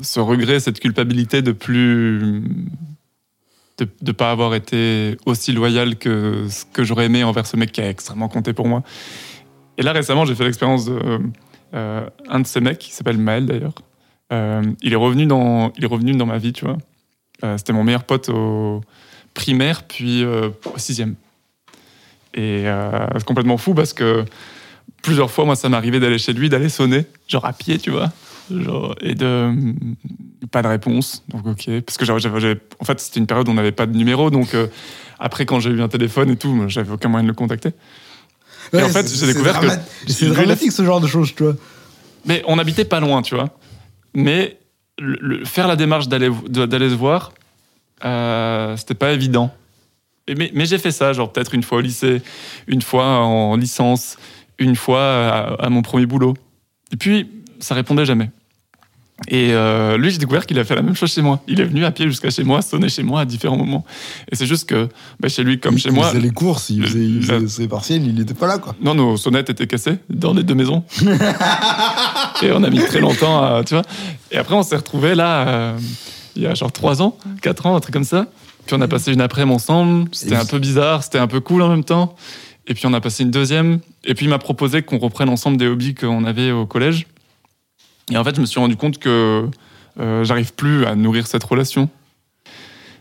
[SPEAKER 5] ce regret, cette culpabilité de plus. De ne pas avoir été aussi loyal que ce que j'aurais aimé envers ce mec qui a extrêmement compté pour moi. Et là, récemment, j'ai fait l'expérience de. euh, de ces mecs, qui s'appelle Maël d'ailleurs. Euh, il, est revenu dans, il est revenu dans ma vie, tu vois. Euh, C'était mon meilleur pote au primaire, puis au sixième. Et c'est complètement fou parce que plusieurs fois, moi, ça m'arrivait d'aller chez lui, d'aller sonner, genre à pied, tu vois. Genre, et de. Pas de réponse. Donc, ok. Parce que j'avais- en fait, c'était une période où on n'avait pas de numéro. Donc, euh, après, quand j'ai eu un téléphone et tout, j'avais aucun moyen de le contacter. Et en fait, j'ai découvert que-
[SPEAKER 6] C'est dramatique ce genre de choses, tu vois.
[SPEAKER 5] Mais on habitait pas loin, tu vois. Mais le- le- faire la démarche d'aller se voir, euh, c'était pas évident. Mais j'ai fait ça, genre peut-être une fois au lycée, une fois en licence, une fois à, à mon premier boulot. Et puis, ça répondait jamais. Et euh, lui, j'ai découvert qu'il a fait la même chose chez moi. Il est venu à pied jusqu'à chez moi, sonner chez moi à différents moments. Et c'est juste que bah, chez lui, comme
[SPEAKER 6] il,
[SPEAKER 5] chez
[SPEAKER 6] il
[SPEAKER 5] moi,
[SPEAKER 6] faisait les courses, il faisait, il faisait ses partiels, il était pas là, quoi.
[SPEAKER 5] non, nos sonnettes étaient cassées dans les deux maisons. [laughs] et on a mis très longtemps à, tu vois. Et après, on s'est retrouvés là, euh, il y a genre 3 ans, 4 ans, un truc comme ça. Puis on a passé une après-midi ensemble. C'était un peu bizarre, c'était un peu cool en même temps. Et puis on a passé une deuxième. Et puis il m'a proposé qu'on reprenne ensemble des hobbies qu'on avait au collège. Et en fait, je me suis rendu compte que euh, j'arrive plus à nourrir cette relation.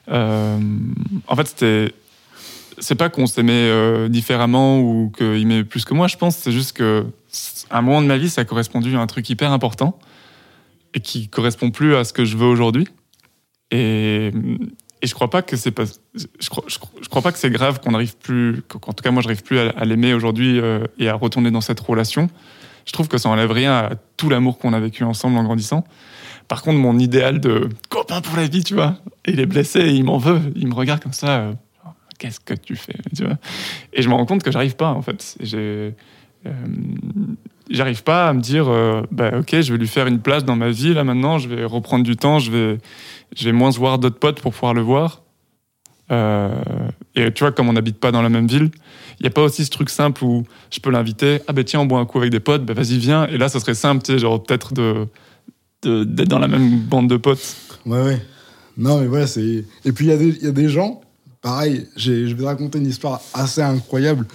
[SPEAKER 5] Euh, en fait, c'était c'est pas qu'on s'aimait euh, différemment ou qu'il m'aimait plus que moi, je pense. C'est juste que à un moment de ma vie, ça a correspondu à un truc hyper important et qui correspond plus à ce que je veux aujourd'hui. Et, je crois pas que c'est je crois, je, crois- pas que c'est grave qu'on n'arrive plus, qu'en tout cas moi, je n'arrive plus à, l'aimer aujourd'hui et à retourner dans cette relation. Je trouve que ça enlève rien à tout l'amour qu'on a vécu ensemble en grandissant. Par contre, mon idéal de copain pour la vie, tu vois, il est blessé, il m'en veut, il me regarde comme ça. euh, Qu'est-ce que tu fais, tu vois Et je me rends compte que j'arrive pas, en fait. J'ai, euh, pas à me dire, euh, bah, ok, je vais lui faire une place dans ma vie là maintenant. Je vais reprendre du temps, je vais, je moins voir d'autres potes pour pouvoir le voir. Euh, et tu vois, comme on n'habite pas dans la même ville, il n'y a pas aussi ce truc simple où je peux l'inviter. Ah ben tiens, on boit un coup avec des potes, ben vas-y, viens. Et là, ça serait simple, tu sais, genre peut-être de, d'être dans la même bande de potes.
[SPEAKER 6] Ouais, ouais. Non, mais voilà, c'est. Et puis, il y, y a des gens, pareil, je vais te raconter une histoire assez incroyable.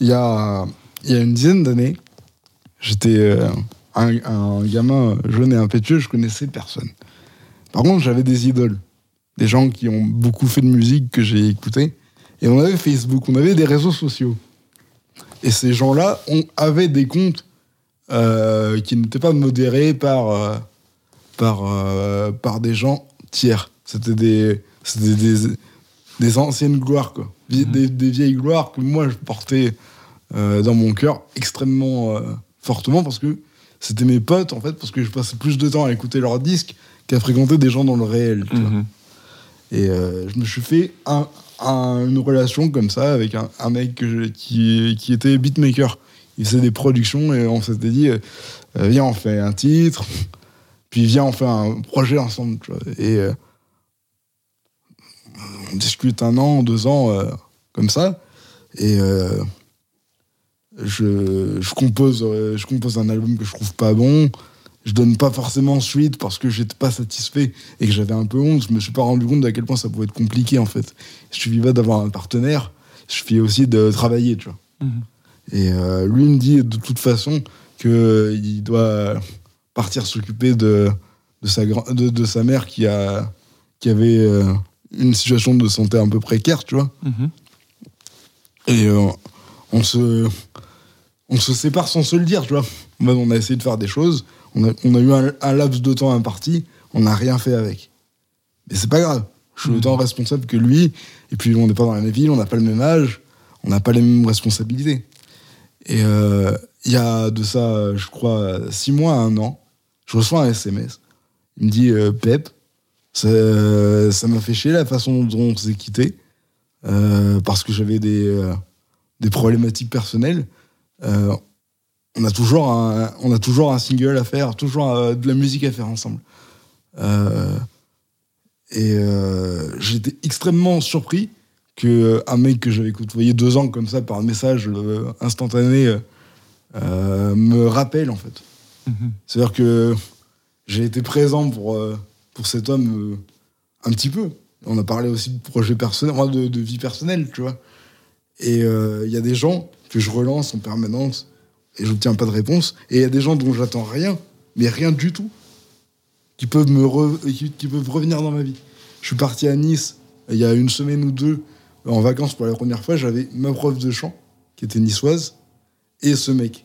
[SPEAKER 6] Il y a, y a une dizaine d'années, j'étais euh, un, gamin jeune et impétueux, je connaissais personne. Par contre, j'avais des idoles. Des gens qui ont beaucoup fait de musique que j'ai écouté. Et on avait Facebook, on avait des réseaux sociaux. Et ces gens-là on, avaient des comptes euh, qui n'étaient pas modérés par. euh, par, euh, par des gens tiers. C'était des, des, des anciennes gloires, quoi.
[SPEAKER 5] Mhm.
[SPEAKER 6] Des, vieilles gloires que moi je portais dans mon cœur extrêmement fortement parce que c'était mes potes, en fait, parce que je passais plus de temps à écouter leurs disques qu'à fréquenter des gens dans le réel. tu vois.
[SPEAKER 5] Mhm.
[SPEAKER 6] Et je me suis fait un, un- une relation comme ça avec un, mec qui, qui était beatmaker. Il faisait des productions et on s'était dit, euh, viens, on fait un titre. Puis viens, on fait un projet ensemble. Et euh, on discute un an, deux ans, euh, comme ça. Et je, je, compose, je compose un album que je trouve pas bon. Je donne pas forcément suite parce que j'étais pas satisfait et que j'avais un peu honte. Je me suis pas rendu compte à quel point ça pouvait être compliqué en fait. Il suffit pas d'avoir un partenaire, il suffit aussi de travailler, tu vois.
[SPEAKER 5] Mhm.
[SPEAKER 6] Et euh, lui me dit de toute façon qu'il doit partir s'occuper de, de, sa, de, de sa mère qui, a, qui avait euh, une situation de santé un peu précaire, tu vois.
[SPEAKER 5] Mhm.
[SPEAKER 6] Et euh, on, se, on se sépare sans se le dire, tu vois. On a essayé de faire des choses, on a, on a eu un, un laps de temps imparti, on n'a rien fait avec. Mais c'est pas grave, je suis
[SPEAKER 5] Mhm.
[SPEAKER 6] autant responsable que lui, et puis on n'est pas dans la même ville, on n'a pas le même âge, on n'a pas les mêmes responsabilités. Et euh, il y a de ça, je crois, six mois à un an, je reçois un SMS. Il me dit euh, Pep, ça m'a fait chier la façon dont on s'est quitté, euh, parce que j'avais des, des problématiques personnelles. Euh, on, a toujours un, on a toujours un single à faire, toujours euh, de la musique à faire ensemble. Euh, et euh, j'étais extrêmement surpris que un mec que j'avais côtoyé deux ans comme ça par message euh, instantané euh, euh, me rappelle en fait.
[SPEAKER 5] Mhm.
[SPEAKER 6] C'est-à-dire que j'ai été présent pour, euh, pour cet homme euh, un petit peu. On a parlé aussi de projets personnels, enfin, de, de vie personnelle, tu vois. Et euh, il y a des gens que je relance en permanence et je n'obtiens pas de réponse. Et il y a des gens dont j'attends rien, mais rien du tout, qui peuvent, me qui, peuvent revenir dans ma vie. Je suis parti à Nice il y a une semaine ou deux en vacances pour la première fois. J'avais ma prof de chant, qui était niçoise, et ce mec.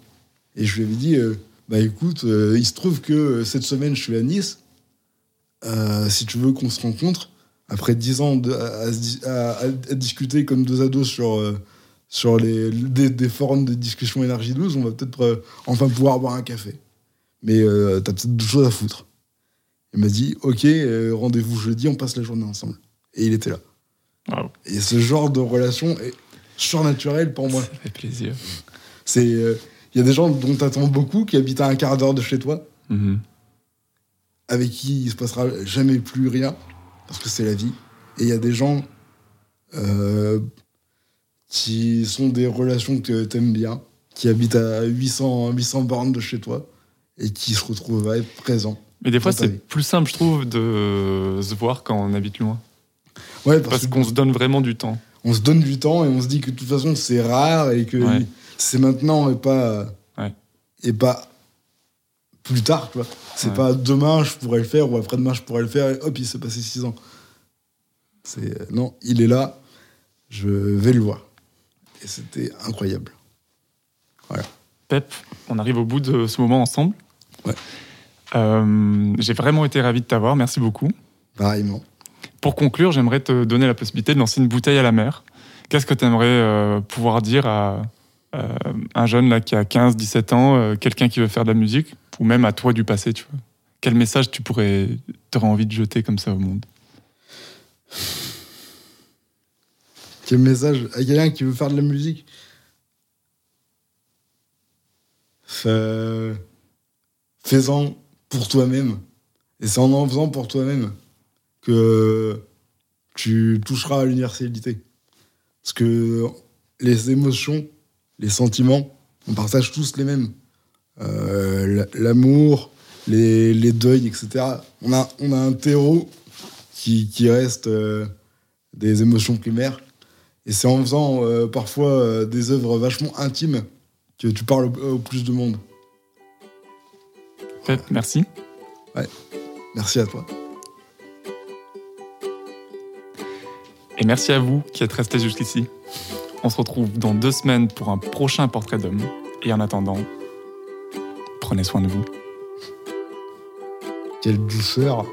[SPEAKER 6] Et je lui avais dit, euh, bah écoute, euh, il se trouve que euh, cette semaine je suis à Nice. Si tu veux qu'on se rencontre, après dix ans à, discuter comme deux ados sur, sur les, des, des forums de discussion énergie 12, on va peut-être euh, enfin pouvoir boire un café. Mais euh, t'as peut-être d'autres choses à foutre. Il m'a dit, ok, euh, rendez-vous jeudi, on passe la journée ensemble. Et il était là. Et ce genre de relation est surnaturel pour moi. [laughs]
[SPEAKER 5] Ça fait plaisir.
[SPEAKER 6] C'est, euh, il y a des gens dont t'attends beaucoup qui habitent à un quart d'heure de chez toi,
[SPEAKER 5] Mhm.
[SPEAKER 6] avec qui il se passera jamais plus rien, parce que c'est la vie. Et il y a des gens euh, qui sont des relations que t'aimes bien, qui habitent à 800, 800 bornes de chez toi, et qui se retrouvent à être présents.
[SPEAKER 5] Mais des fois, c'est plus simple, je trouve, de se voir quand on habite loin.
[SPEAKER 6] Ouais, parce,
[SPEAKER 5] qu'on se donne vraiment du temps.
[SPEAKER 6] on se donne du temps et on se dit que de toute façon c'est rare et que
[SPEAKER 5] Ouais.
[SPEAKER 6] c'est maintenant et pas
[SPEAKER 5] Ouais.
[SPEAKER 6] et pas plus tard tu vois c'est pas demain je pourrais le faire ou après-demain je pourrais le faire et hop il s'est passé six ans c'est euh, non il est là je vais le voir et c'était incroyable
[SPEAKER 5] Pep, on arrive au bout de ce moment ensemble.
[SPEAKER 6] Ouais.
[SPEAKER 5] Euh, J'ai vraiment été ravi de t'avoir, merci beaucoup.
[SPEAKER 6] pareillement
[SPEAKER 5] Pour conclure, j'aimerais te donner la possibilité de lancer une bouteille à la mer. Qu'est-ce que tu aimerais pouvoir dire à euh, un jeune là, qui a 15, 17 ans, euh, quelqu'un qui veut faire de la musique, ou même à toi du passé, tu vois Quel message tu pourrais, aurais envie de jeter comme ça au monde?
[SPEAKER 6] Quel message. À quelqu'un qui veut faire de la musique. Fais- fais-en pour toi-même. Et c'est en en faisant pour toi-même que tu toucheras à l'universalité. Parce que les émotions les sentiments on partage tous les mêmes. Euh, l'amour les, les deuils etc on a, on a un terreau qui, qui reste euh, des émotions primaires et c'est en faisant euh, parfois euh, des œuvres vachement intimes que tu parles au, au plus de monde.
[SPEAKER 5] Merci.
[SPEAKER 6] Merci à toi.
[SPEAKER 5] Et merci à vous qui êtes restés jusqu'ici. On se retrouve dans deux semaines pour un prochain portrait d'homme. Et en attendant, prenez soin de vous.
[SPEAKER 6] Quelle douceur.